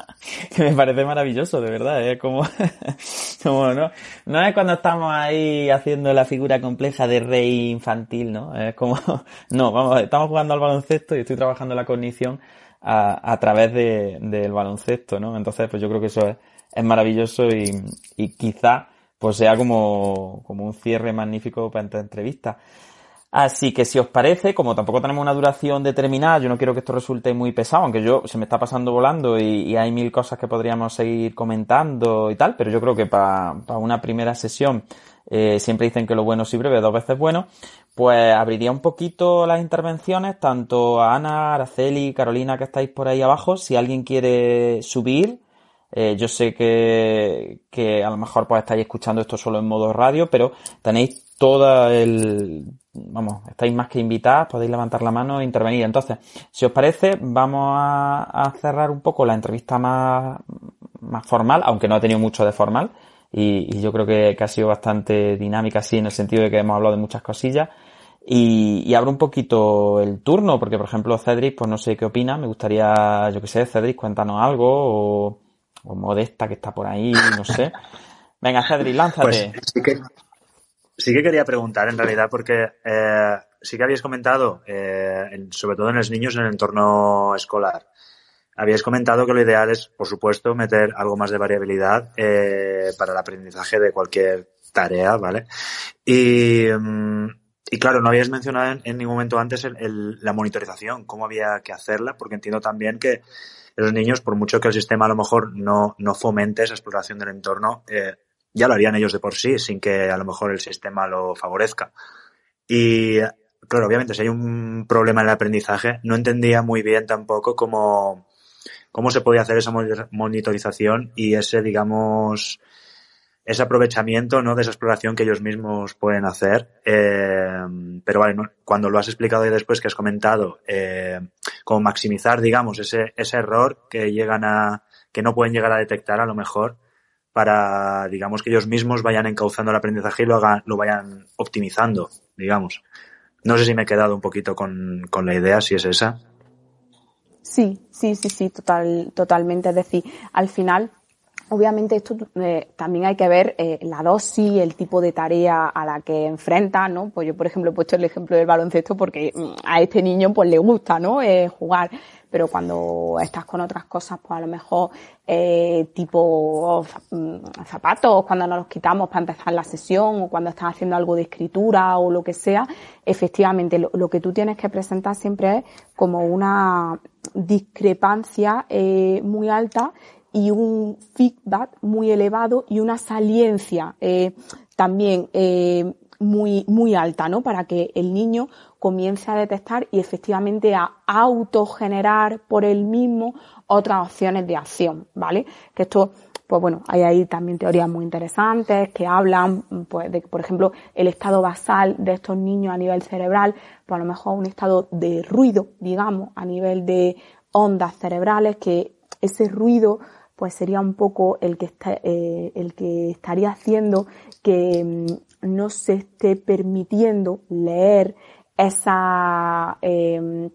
S3: (laughs) que me parece maravilloso, de verdad, es ¿eh? como, (laughs) como no, no es cuando estamos ahí haciendo la figura compleja de rey infantil, ¿no? Es como, (laughs) no, vamos, estamos jugando al baloncesto y estoy trabajando la cognición a, través de, del baloncesto, ¿no? Entonces, pues yo creo que eso es, es maravilloso y, y quizá pues sea como, como un cierre magnífico para esta entrevista. Así que si os parece, como tampoco tenemos una duración determinada, yo no quiero que esto resulte muy pesado, aunque yo se me está pasando volando y, hay mil cosas que podríamos seguir comentando y tal, pero yo creo que para una primera sesión eh, siempre dicen que lo bueno sí breve, dos veces bueno, pues abriría un poquito las intervenciones, tanto a Ana, Araceli, Carolina que estáis por ahí abajo, si alguien quiere subir, eh, yo sé que, que a lo mejor pues estáis escuchando esto solo en modo radio, pero tenéis toda el, vamos, estáis más que invitadas, podéis levantar la mano e intervenir. Entonces, si os parece, vamos a, cerrar un poco la entrevista más, más formal, aunque no ha tenido mucho de formal, y, yo creo que, ha sido bastante dinámica así en el sentido de que hemos hablado de muchas cosillas. Y, abro un poquito el turno, porque por ejemplo Cedric, pues no sé qué opina, me gustaría, yo qué sé, Cedric, cuéntanos algo, o, Modesta que está por ahí, no sé. (laughs) Venga, Cedric, lánzate.
S2: Pues Sí que quería preguntar en realidad porque eh, sí que habíais comentado, eh, sobre todo en los niños en el entorno escolar, habíais comentado que lo ideal es, por supuesto, meter algo más de variabilidad eh, para el aprendizaje de cualquier tarea, ¿vale? Y, mm, y claro, no habíais mencionado en, ningún momento antes la monitorización, cómo había que hacerla, porque entiendo también que los niños, por mucho que el sistema a lo mejor no, no fomente esa exploración del entorno, eh, ya lo harían ellos de por sí, sin que a lo mejor el sistema lo favorezca. Y claro, obviamente si hay un problema en el aprendizaje, no entendía muy bien tampoco cómo, cómo se podía hacer esa monitorización y ese, digamos, ese aprovechamiento ¿no? de esa exploración que ellos mismos pueden hacer. Eh, pero vale, cuando lo has explicado y después que has comentado, eh, cómo maximizar, digamos, ese, ese error que llegan a, que no pueden llegar a detectar a lo mejor, para, digamos, que ellos mismos vayan encauzando el aprendizaje y lo hagan, lo vayan optimizando, digamos. No sé si me he quedado un poquito con, con la idea, si es esa.
S4: Sí, sí, sí, sí, total, totalmente. Es decir, al final, obviamente esto eh, también hay que ver eh, la dosis, el tipo de tarea a la que enfrenta, ¿no? Pues yo, por ejemplo, he puesto el ejemplo del baloncesto porque mm, a este niño pues le gusta, ¿no? Eh, jugar pero cuando estás con otras cosas, pues a lo mejor tipo mm, zapatos, cuando nos los quitamos para empezar la sesión o cuando estás haciendo algo de escritura o lo que sea, efectivamente lo, que tú tienes que presentar siempre es como una discrepancia muy alta y un feedback muy elevado y una saliencia eh, también eh, muy, muy alta, ¿no? Para que el niño comience a detectar y efectivamente a autogenerar por él mismo otras opciones de acción, ¿vale? Que esto, pues bueno, hay ahí también teorías muy interesantes que hablan, pues, de, por ejemplo, el estado basal de estos niños a nivel cerebral, pues a lo mejor un estado de ruido, digamos, a nivel de ondas cerebrales, que ese ruido pues sería un poco el que, está, eh, el que estaría haciendo que mm, no se esté permitiendo leer esa, eh,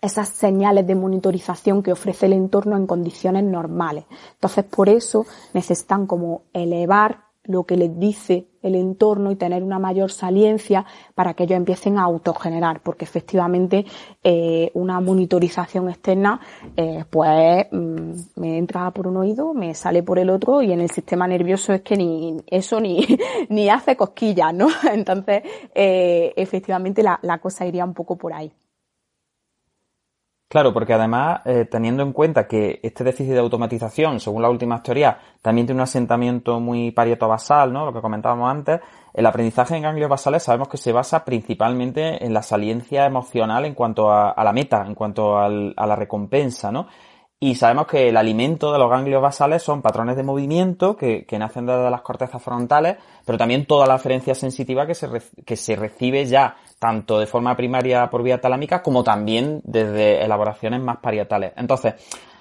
S4: esas señales de monitorización que ofrece el entorno en condiciones normales. Entonces, por eso necesitan como elevar lo que les dice el entorno y tener una mayor saliencia para que ellos empiecen a autogenerar, porque efectivamente eh, una monitorización externa, eh, pues mm, me entra por un oído, me sale por el otro y en el sistema nervioso es que ni eso ni, (laughs) ni hace cosquillas, ¿no? (laughs) Entonces, eh, efectivamente la, la cosa iría un poco por ahí.
S3: Claro, porque además, eh, teniendo en cuenta que este déficit de automatización, según la última teoría, también tiene un asentamiento muy parieto-basal, ¿no? Lo que comentábamos antes, el aprendizaje en ganglios basales sabemos que se basa principalmente en la saliencia emocional en cuanto a, la meta, en cuanto a la recompensa, ¿no? Y sabemos que el alimento de los ganglios basales son patrones de movimiento que, nacen desde las cortezas frontales, pero también toda la referencia sensitiva que se, que se recibe ya tanto de forma primaria por vía talámica como también desde elaboraciones más parietales. Entonces,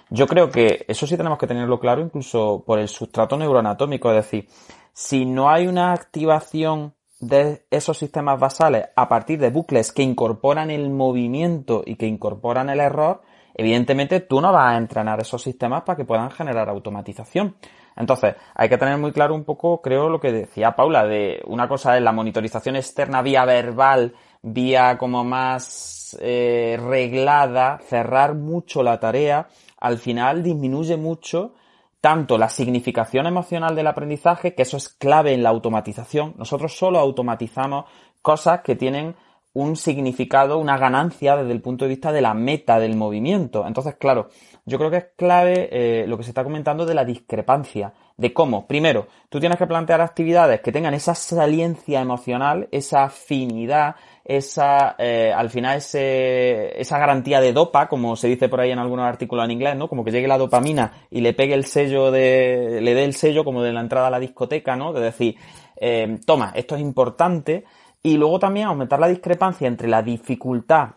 S3: yo creo que eso sí tenemos que tenerlo claro incluso por el sustrato neuroanatómico, es decir, si no hay una activación de esos sistemas basales a partir de bucles que incorporan el movimiento y que incorporan el error, evidentemente tú no vas a entrenar esos sistemas para que puedan generar automatización. Entonces, hay que tener muy claro un poco, creo, lo que decía Paula, de una cosa es la monitorización externa vía verbal, vía como más eh, reglada, cerrar mucho la tarea, al final disminuye mucho tanto la significación emocional del aprendizaje, que eso es clave en la automatización. Nosotros solo automatizamos cosas que tienen un significado, una ganancia desde el punto de vista de la meta del movimiento. Entonces, claro, yo creo que es clave eh, lo que se está comentando de la discrepancia, de cómo, primero, tú tienes que plantear actividades que tengan esa saliencia emocional, esa afinidad, esa, eh, al final ese, esa garantía de dopa, como se dice por ahí en algunos artículos en inglés, ¿no? Como que llegue la dopamina y le pegue el sello de, le dé el sello como de la entrada a la discoteca, ¿no? De decir, eh, toma, esto es importante, y luego también aumentar la discrepancia entre la dificultad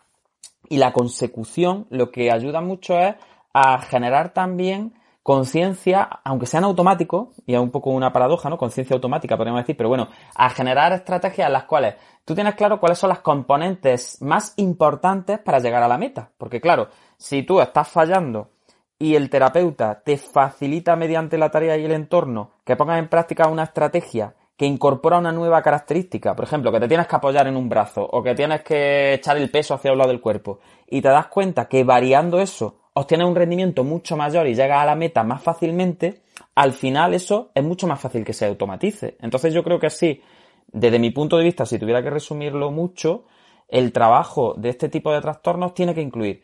S3: y la consecución, lo que ayuda mucho es a generar también conciencia, aunque sean automáticos, y es un poco una paradoja, ¿no? Conciencia automática, podríamos decir, pero bueno, a generar estrategias en las cuales tú tienes claro cuáles son las componentes más importantes para llegar a la meta. Porque claro, si tú estás fallando y el terapeuta te facilita mediante la tarea y el entorno que pongas en práctica una estrategia que incorpora una nueva característica, por ejemplo, que te tienes que apoyar en un brazo o que tienes que echar el peso hacia un lado del cuerpo y te das cuenta que variando eso obtienes un rendimiento mucho mayor y llegas a la meta más fácilmente, al final eso es mucho más fácil que se automatice. Entonces yo creo que así, desde mi punto de vista, si tuviera que resumirlo mucho, el trabajo de este tipo de trastornos tiene que incluir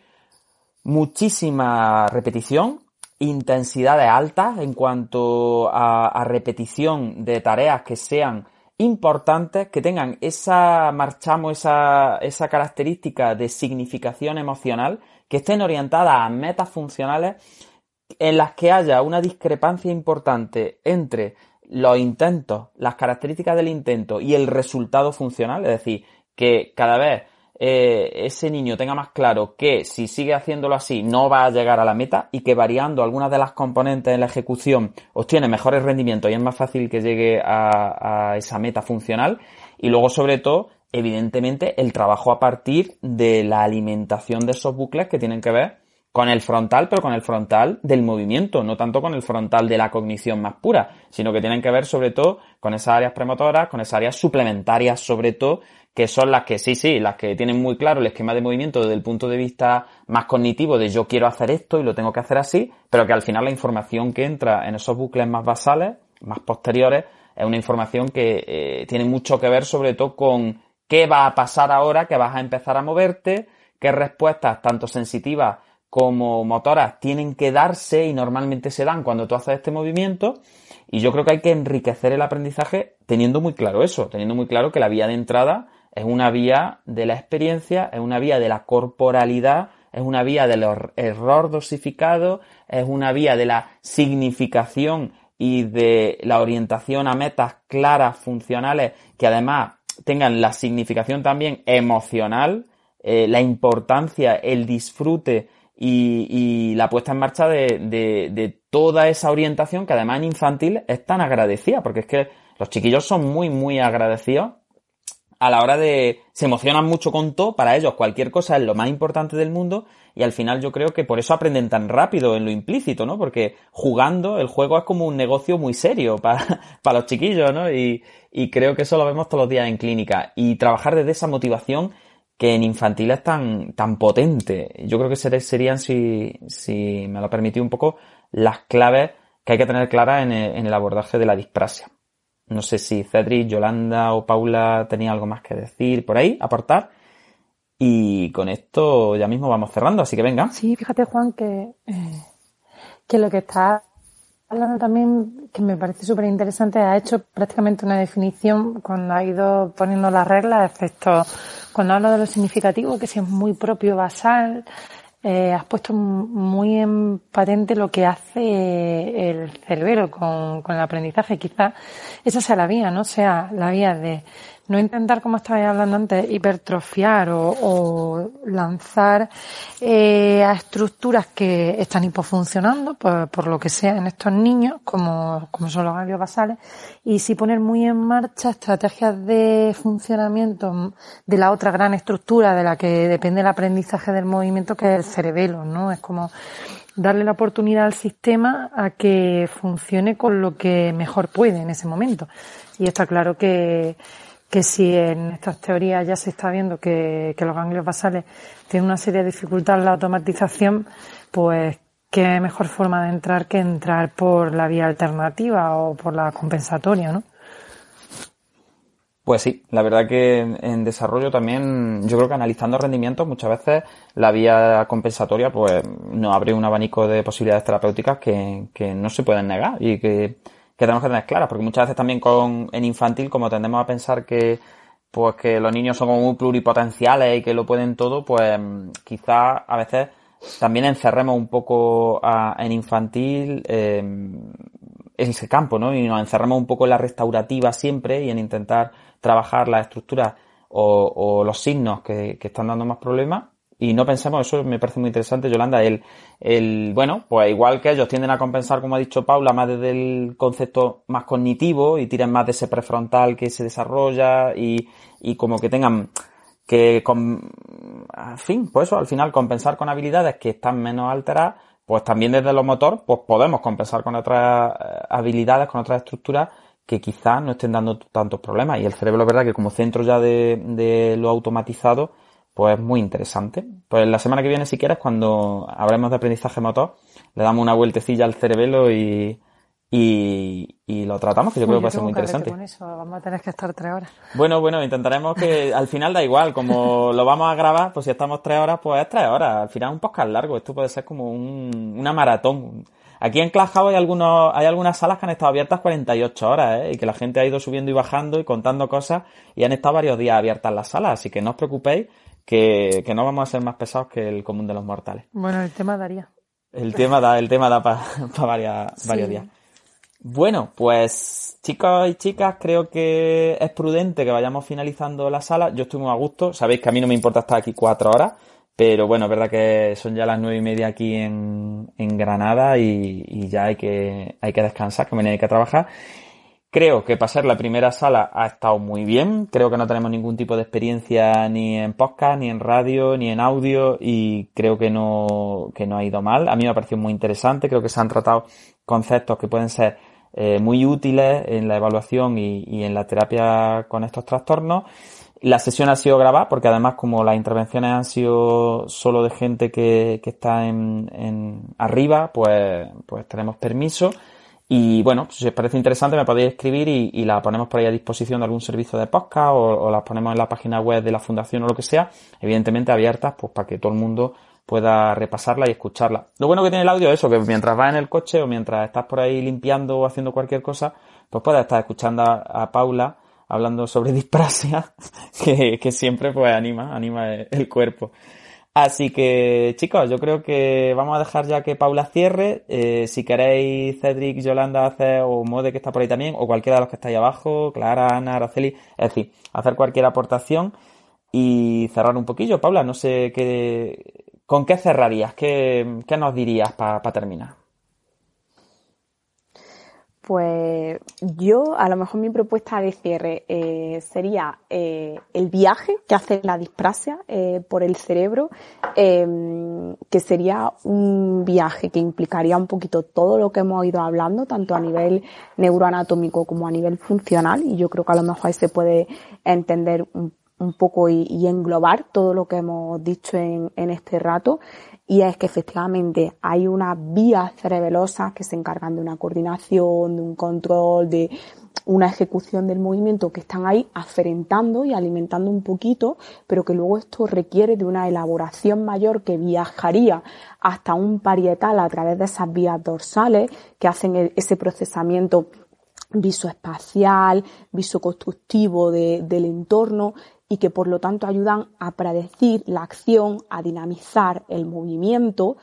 S3: muchísima repetición, intensidades altas en cuanto a, repetición de tareas que sean importantes, que tengan esa, marchamos, esa, esa característica de significación emocional, que estén orientadas a metas funcionales en las que haya una discrepancia importante entre los intentos, las características del intento y el resultado funcional, es decir, que cada vez eh, ese niño tenga más claro que si sigue haciéndolo así no va a llegar a la meta y que variando algunas de las componentes en la ejecución obtiene mejores rendimientos y es más fácil que llegue a, a esa meta funcional. Y luego, sobre todo, evidentemente, el trabajo a partir de la alimentación de esos bucles que tienen que ver con el frontal, pero con el frontal del movimiento, no tanto con el frontal de la cognición más pura, sino que tienen que ver sobre todo con esas áreas premotoras, con esas áreas suplementarias sobre todo, que son las que sí, sí, las que tienen muy claro el esquema de movimiento desde el punto de vista más cognitivo de yo quiero hacer esto y lo tengo que hacer así, pero que al final la información que entra en esos bucles más basales, más posteriores, es una información que eh, tiene mucho que ver sobre todo con qué va a pasar ahora que vas a empezar a moverte, qué respuestas tanto sensitivas como motoras tienen que darse y normalmente se dan cuando tú haces este movimiento. Y yo creo que hay que enriquecer el aprendizaje teniendo muy claro eso, teniendo muy claro que la vía de entrada es una vía de la experiencia, es una vía de la corporalidad, es una vía del error dosificado, es una vía de la significación y de la orientación a metas claras, funcionales, que además tengan la significación también emocional, eh, la importancia, el disfrute y, la puesta en marcha de, de, toda esa orientación que además en infantil es tan agradecida, porque es que los chiquillos son muy, muy agradecidos a la hora de... se emocionan mucho con todo, para ellos cualquier cosa es lo más importante del mundo y al final yo creo que por eso aprenden tan rápido en lo implícito, ¿no? Porque jugando el juego es como un negocio muy serio (laughs) para, para los chiquillos, ¿no? Y, y creo que eso lo vemos todos los días en clínica y trabajar desde esa motivación que en infantil es tan, tan potente. Yo creo que serían, si, si me lo permití un poco, las claves que hay que tener claras en el, en el abordaje de la disprasia. No sé si Cedric, Yolanda o Paula tenía algo más que decir por ahí, aportar. Y con esto ya mismo vamos cerrando, así que venga.
S5: Sí, fíjate Juan que, eh, que lo que está hablando también, que me parece súper interesante, ha hecho prácticamente una definición cuando ha ido poniendo las reglas, excepto cuando habla de lo significativo, que si es muy propio basal, eh, has puesto muy en patente lo que hace el cerebro con, con el aprendizaje. Quizá esa sea la vía, ¿no? Sea la vía de no intentar, como estabais hablando antes, hipertrofiar o, lanzar eh, a estructuras que están hipofuncionando, por, por, lo que sea, en estos niños, como, como son los ganglios basales, y sí poner muy en marcha estrategias de funcionamiento de la otra gran estructura de la que depende el aprendizaje del movimiento, que es el cerebelo, ¿no? Es como darle la oportunidad al sistema a que funcione con lo que mejor puede en ese momento. Y está claro que, que si en estas teorías ya se está viendo que, los ganglios basales tienen una serie de dificultades en la automatización, pues qué mejor forma de entrar que entrar por la vía alternativa o por la compensatoria, ¿no?
S3: Pues sí, la verdad que en, desarrollo también, yo creo que analizando rendimientos muchas veces la vía compensatoria pues nos abre un abanico de posibilidades terapéuticas que, que no se pueden negar y que que tenemos que tener claras, porque muchas veces también con, en infantil, como tendemos a pensar que, pues que los niños son como muy pluripotenciales y que lo pueden todo, pues quizás a veces también encerremos un poco en infantil en ese campo, ¿no? Y nos encerremos un poco en la restaurativa siempre y en intentar trabajar las estructuras o, los signos que, están dando más problemas y no pensemos, eso me parece muy interesante, Yolanda, el, el, bueno, pues igual que ellos tienden a compensar, como ha dicho Paula, más desde el concepto más cognitivo y tiran más de ese prefrontal que se desarrolla y, y como que tengan que, con, en fin, pues eso, al final compensar con habilidades que están menos alteradas, pues también desde los motor, pues podemos compensar con otras eh, habilidades, con otras estructuras que quizás no estén dando tantos problemas. Y el cerebro, es verdad que como centro ya de, de lo automatizado, pues muy interesante. Pues la semana que viene, si quieres, cuando hablemos de aprendizaje motor, le damos una vueltecilla al cerebelo y, y, y lo tratamos, que yo creo que va a ser muy interesante.
S5: Con eso. Vamos a tener que estar tres horas.
S3: Bueno, bueno, intentaremos que (laughs) al final da igual, como lo vamos a grabar, pues si estamos tres horas, pues es tres horas. Al final es un podcast largo, esto puede ser como un, una maratón. Aquí en Clubhouse hay algunos, hay algunas salas que han estado abiertas 48 horas, ¿eh? Y que la gente ha ido subiendo y bajando y contando cosas y han estado varios días abiertas las salas, así que no os preocupéis que, que no vamos a ser más pesados que el común de los mortales.
S5: Bueno, el tema daría.
S3: El tema da, el tema da para (laughs) varios días. Bueno, pues chicos y chicas, creo que es prudente que vayamos finalizando la sala. Yo estoy muy a gusto. Sabéis que a mí no me importa estar aquí cuatro horas, pero bueno, es verdad que son ya las nueve y media aquí en, en Granada y, y, ya hay que, hay que descansar, que mañana hay que trabajar. Creo que pasar la primera sala ha estado muy bien. Creo que no tenemos ningún tipo de experiencia ni en podcast, ni en radio, ni en audio y creo que no, que no ha ido mal. A mí me ha parecido muy interesante. Creo que se han tratado conceptos que pueden ser eh, muy útiles en la evaluación y, y, en la terapia con estos trastornos. La sesión ha sido grabada porque además como las intervenciones han sido solo de gente que, que está en, en arriba, pues, pues tenemos permiso. Y bueno, si os parece interesante me podéis escribir y, la ponemos por ahí a disposición de algún servicio de podcast o, las ponemos en la página web de la fundación o lo que sea, evidentemente abiertas pues para que todo el mundo pueda repasarla y escucharla. Lo bueno que tiene el audio es eso, que mientras vas en el coche o mientras estás por ahí limpiando o haciendo cualquier cosa, pues puedes estar escuchando a, a Paula hablando sobre disprasia, (laughs) que, que, siempre pues anima, anima el cuerpo. Así que, chicos, yo creo que vamos a dejar ya que Paula cierre. Eh, si queréis, Cedric, Yolanda, hacer, o Mode, que está por ahí también, o cualquiera de los que está ahí abajo, Clara, Ana, Araceli, es decir, hacer cualquier aportación y cerrar un poquillo. Paula, no sé qué, ¿con qué cerrarías? ¿Qué, qué nos dirías para pa terminar?
S4: Pues yo, a lo mejor mi propuesta de cierre eh, sería eh, el viaje que hace la disprasia eh, por el cerebro, em, que sería un viaje que implicaría un poquito todo lo que hemos ido hablando, tanto a nivel neuroanatómico como a nivel funcional, y yo creo que a lo mejor ahí se puede entender un, poco y, y, englobar todo lo que hemos dicho en, en este rato y es que efectivamente hay unas vías cerebelosas que se encargan de una coordinación, de un control, de una ejecución del movimiento que están ahí aferentando y alimentando un poquito, pero que luego esto requiere de una elaboración mayor que viajaría hasta un parietal a través de esas vías dorsales que hacen ese procesamiento visoespacial, visoconstructivo de, del entorno y que por lo tanto ayudan a predecir la acción, a dinamizar el movimiento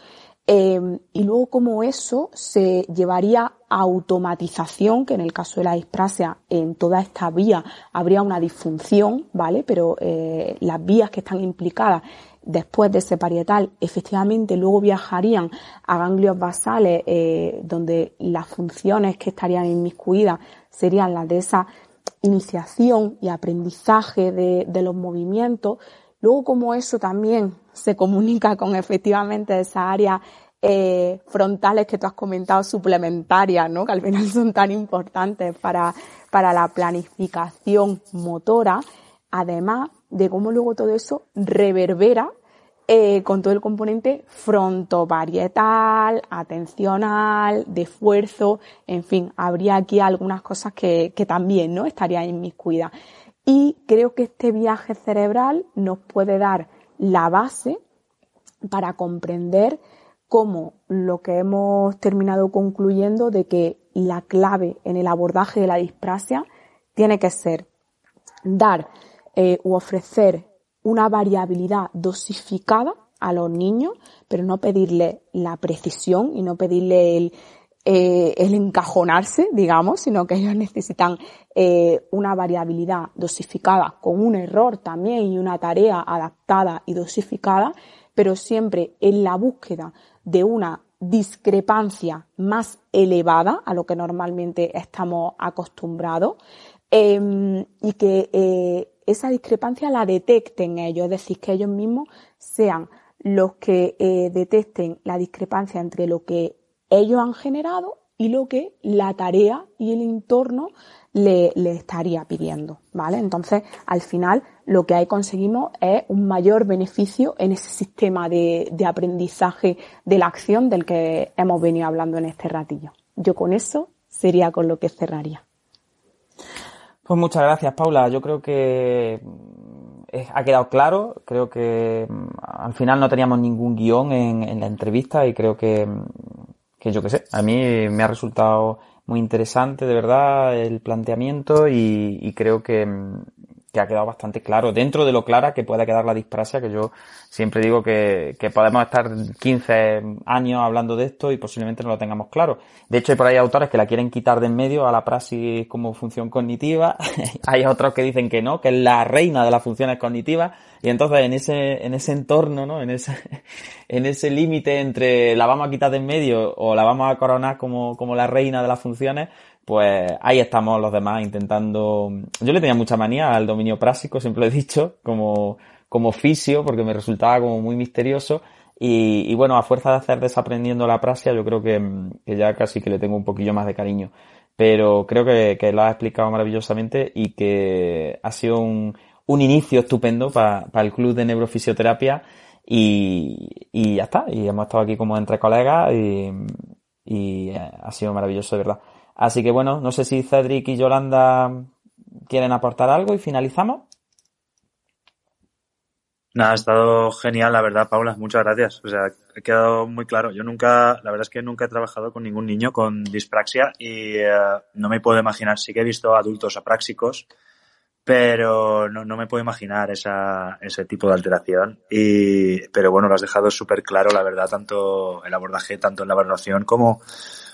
S4: eh, y luego como eso se llevaría a automatización, que en el caso de la disprasia en toda esta vía habría una disfunción, ¿vale? Pero eh, las vías que están implicadas después de ese parietal efectivamente luego viajarían a ganglios basales eh, donde las funciones que estarían inmiscuidas serían las de esa iniciación y aprendizaje de, de los movimientos. Luego, como eso también se comunica con efectivamente esa área eh, frontales que tú has comentado suplementarias, ¿no? Que al final (laughs) son tan importantes para, para la planificación motora, además de cómo luego todo eso reverbera eh, con todo el componente frontoparietal, atencional, de esfuerzo, en fin, habría aquí algunas cosas que, también ¿no? estarían inmiscuidas. Y creo que este viaje cerebral nos puede dar la base para comprender cómo lo que hemos terminado concluyendo de que la clave en el abordaje de la disprasia tiene que ser dar eh, u ofrecer una variabilidad dosificada a los niños, pero no pedirle la precisión y no pedirle el, eh, el encajonarse, digamos, sino que ellos necesitan eh, una variabilidad dosificada con un error también y una tarea adaptada y dosificada, pero siempre en la búsqueda de una discrepancia más elevada a lo que normalmente estamos acostumbrados eh, y que eh, esa discrepancia la detecten ellos, es decir, que ellos mismos sean los que eh, detecten la discrepancia entre lo que ellos han generado y lo que la tarea y el entorno le, le, estaría pidiendo, ¿vale? Entonces, al final, lo que ahí conseguimos es un mayor beneficio en ese sistema de, de aprendizaje de la acción del que hemos venido hablando en este ratillo. Yo con eso sería con lo que cerraría.
S3: Pues muchas gracias, Paula. Yo creo que ha quedado claro. Creo que al final no teníamos ningún guion en, la entrevista y creo que que yo qué sé, a mí me ha resultado muy interesante, de verdad, el planteamiento y creo que, que ha quedado bastante claro, dentro de lo clara que puede quedar la disprasia, que yo siempre digo que, que, podemos estar 15 años hablando de esto y posiblemente no lo tengamos claro. De hecho, hay por ahí autores que la quieren quitar de en medio a la praxis como función cognitiva, (laughs) hay otros que dicen que no, que es la reina de las funciones cognitivas, y entonces en ese, en ese entorno, ¿no? En ese, (laughs) en ese límite entre la vamos a quitar de en medio o la vamos a coronar como, como la reina de las funciones, pues ahí estamos los demás intentando. Yo le tenía mucha manía al dominio práctico, siempre lo he dicho, como, como fisio, porque me resultaba como muy misterioso. Y, y bueno, a fuerza de hacer desaprendiendo la praxia, yo creo que, que, ya casi que le tengo un poquillo más de cariño. Pero creo que, que lo has explicado maravillosamente y que ha sido un, un inicio estupendo para el club de neurofisioterapia y, y ya está. Y hemos estado aquí como entre colegas y, y ha sido maravilloso, de verdad. Así que bueno, no sé si Cedric y Yolanda quieren aportar algo y finalizamos.
S2: Nada, ha estado genial, la verdad, Paula. Muchas gracias. O sea, ha quedado muy claro. Yo nunca, la verdad es que nunca he trabajado con ningún niño con dispraxia y uh, no me puedo imaginar. Sí que he visto adultos apráxicos, pero no, no me puedo imaginar esa, ese tipo de alteración. Y, pero bueno, lo has dejado súper claro, la verdad, tanto el abordaje, tanto en la evaluación como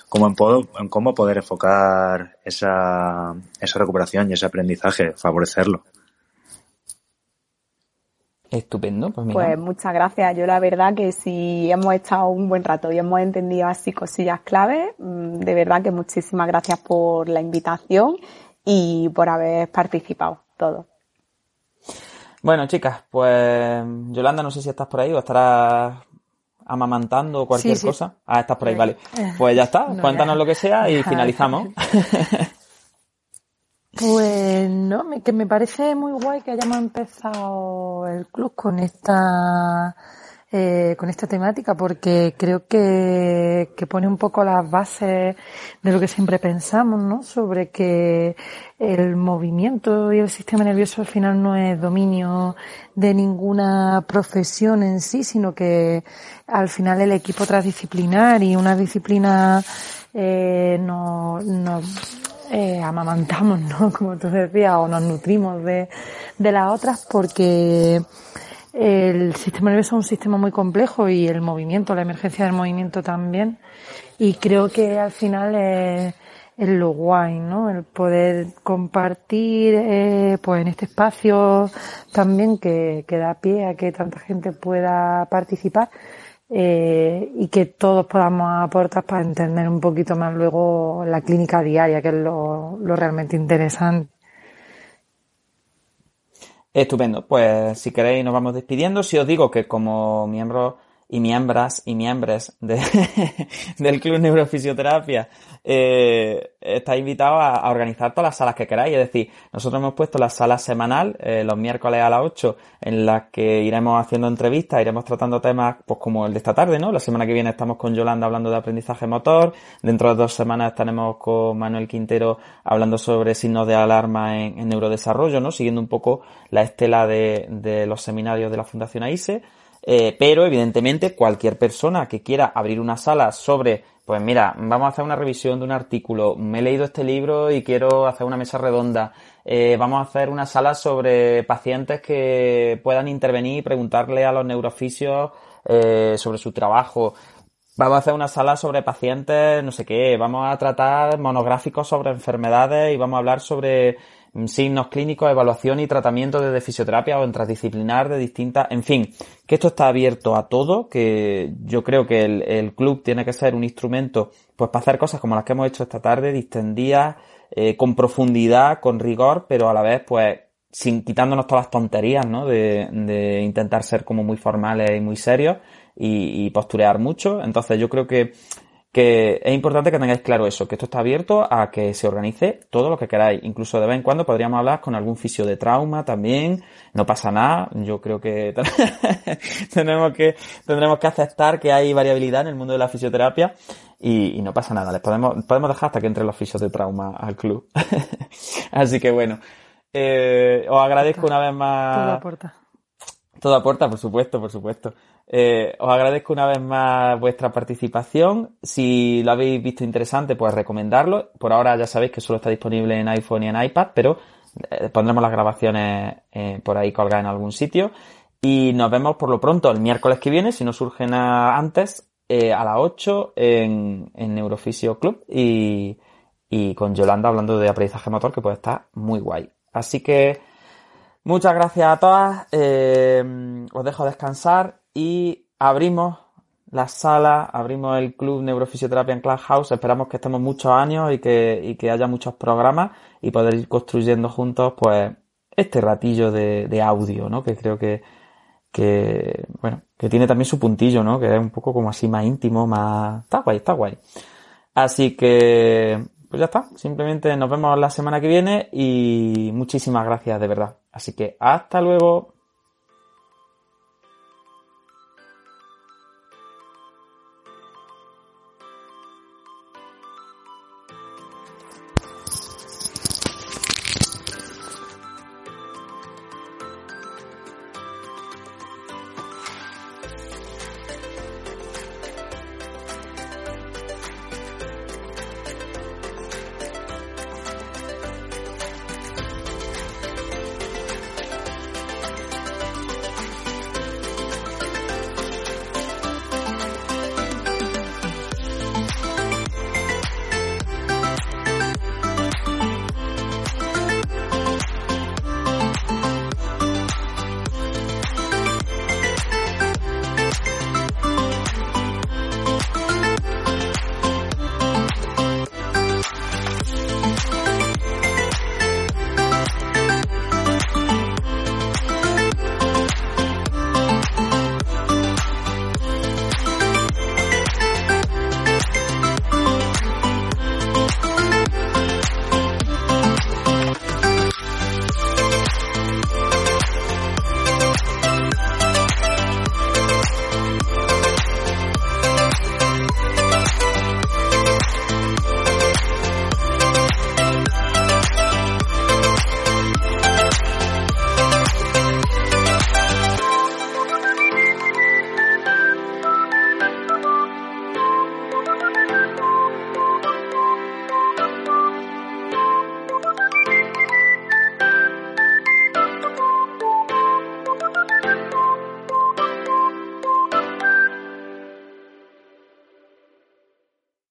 S2: como en, podo, en cómo poder enfocar esa, esa recuperación y ese aprendizaje, favorecerlo.
S3: Estupendo, pues,
S4: mira. pues muchas gracias. Yo la verdad que si hemos estado un buen rato y hemos entendido así cosillas claves, mm, de verdad que muchísimas gracias por la invitación y por haber participado todo.
S3: Bueno, chicas, pues Yolanda, no sé si estás por ahí o estarás amamantando o cualquier cosa. Ah, estás por ahí, vale. Pues ya está, cuéntanos lo que sea y finalizamos. (laughs)
S5: Pues no, que me parece muy guay que hayamos empezado el club con esta eh, con esta temática porque creo que, que pone un poco las bases de lo que siempre pensamos, ¿no? Sobre que el movimiento y el sistema nervioso al final no es dominio de ninguna profesión en sí, sino que al final el equipo transdisciplinar y una disciplina eh, nos, eh, amamantamos, ¿no? (laughs) Como tú decías, o nos nutrimos de, de las otras porque el sistema nervioso es un sistema muy complejo y el movimiento, la emergencia del movimiento también. Y creo que al final es, lo guay, ¿no? El poder compartir, eh, pues en este espacio también que, da pie a que tanta gente pueda participar. Eh, y que todos podamos aportar para entender un poquito más luego la clínica diaria, que es lo realmente interesante.
S3: Estupendo. Pues si queréis nos vamos despidiendo. Si os digo que como miembro y miembras y miembros de, (laughs) del Club Neurofisioterapia, eh, estáis invitados a, organizar todas las salas que queráis. Es decir, nosotros hemos puesto la sala semanal, eh, los miércoles a las 8, en las que iremos haciendo entrevistas, iremos tratando temas pues como el de esta tarde, ¿no? La semana que viene estamos con Yolanda hablando de aprendizaje motor, dentro de dos semanas estaremos con Manuel Quintero hablando sobre signos de alarma en, en neurodesarrollo, ¿no? Siguiendo un poco la estela de, de los seminarios de la Fundación AISE. Eh, pero evidentemente cualquier persona que quiera abrir una sala sobre, pues mira, vamos a hacer una revisión de un artículo, me he leído este libro y quiero hacer una mesa redonda, eh, vamos a hacer una sala sobre pacientes que puedan intervenir y preguntarle a los neurofisios eh, sobre su trabajo. Vamos a hacer una sala sobre pacientes, no sé qué, vamos a tratar monográficos sobre enfermedades y vamos a hablar sobre signos clínicos, evaluación y tratamiento de fisioterapia o en transdisciplinar de distintas, en fin, que esto está abierto a todo, que yo creo que el, club tiene que ser un instrumento pues para hacer cosas como las que hemos hecho esta tarde, distendidas, eh, con profundidad, con rigor, pero a la vez pues sin quitándonos todas las tonterías, ¿no? De, de intentar ser como muy formales y muy serios y, y posturear mucho. Entonces yo creo que que es importante que tengáis claro eso, que esto está abierto a que se organice todo lo que queráis. Incluso de vez en cuando podríamos hablar con algún fisio de trauma también. No pasa nada. Yo creo que (laughs) tenemos que, tendremos que aceptar que hay variabilidad en el mundo de la fisioterapia y, y no pasa nada. Les podemos, podemos dejar hasta que entren los fisios de trauma al club. (laughs) Así que bueno, eh, os agradezco una vez más.
S5: Todo aporta.
S3: Todo aporta, por supuesto, por supuesto. Eh, os agradezco una vez más vuestra participación. Si lo habéis visto interesante, pues recomendarlo. Por ahora ya sabéis que solo está disponible en iPhone y en iPad, pero eh, pondremos las grabaciones eh, por ahí colgadas en algún sitio. Y nos vemos por lo pronto el miércoles que viene, si no surgen antes, a las 8 en, en Neurofisio Club y, y con Yolanda hablando de aprendizaje motor, que puede estar muy guay. Así que muchas gracias a todas. os dejo descansar y abrimos la sala, abrimos el Club Neurofisioterapia en Clubhouse. Esperamos que estemos muchos años y que, y que haya muchos programas y poder ir construyendo juntos, pues, este ratillo de, de audio, ¿no? Que creo que, que, bueno, que tiene también su puntillo, ¿no? Que es un poco como así más íntimo, más... Está guay, está guay. Así que, pues ya está. Simplemente nos vemos la semana que viene y muchísimas gracias de verdad. Así que hasta luego.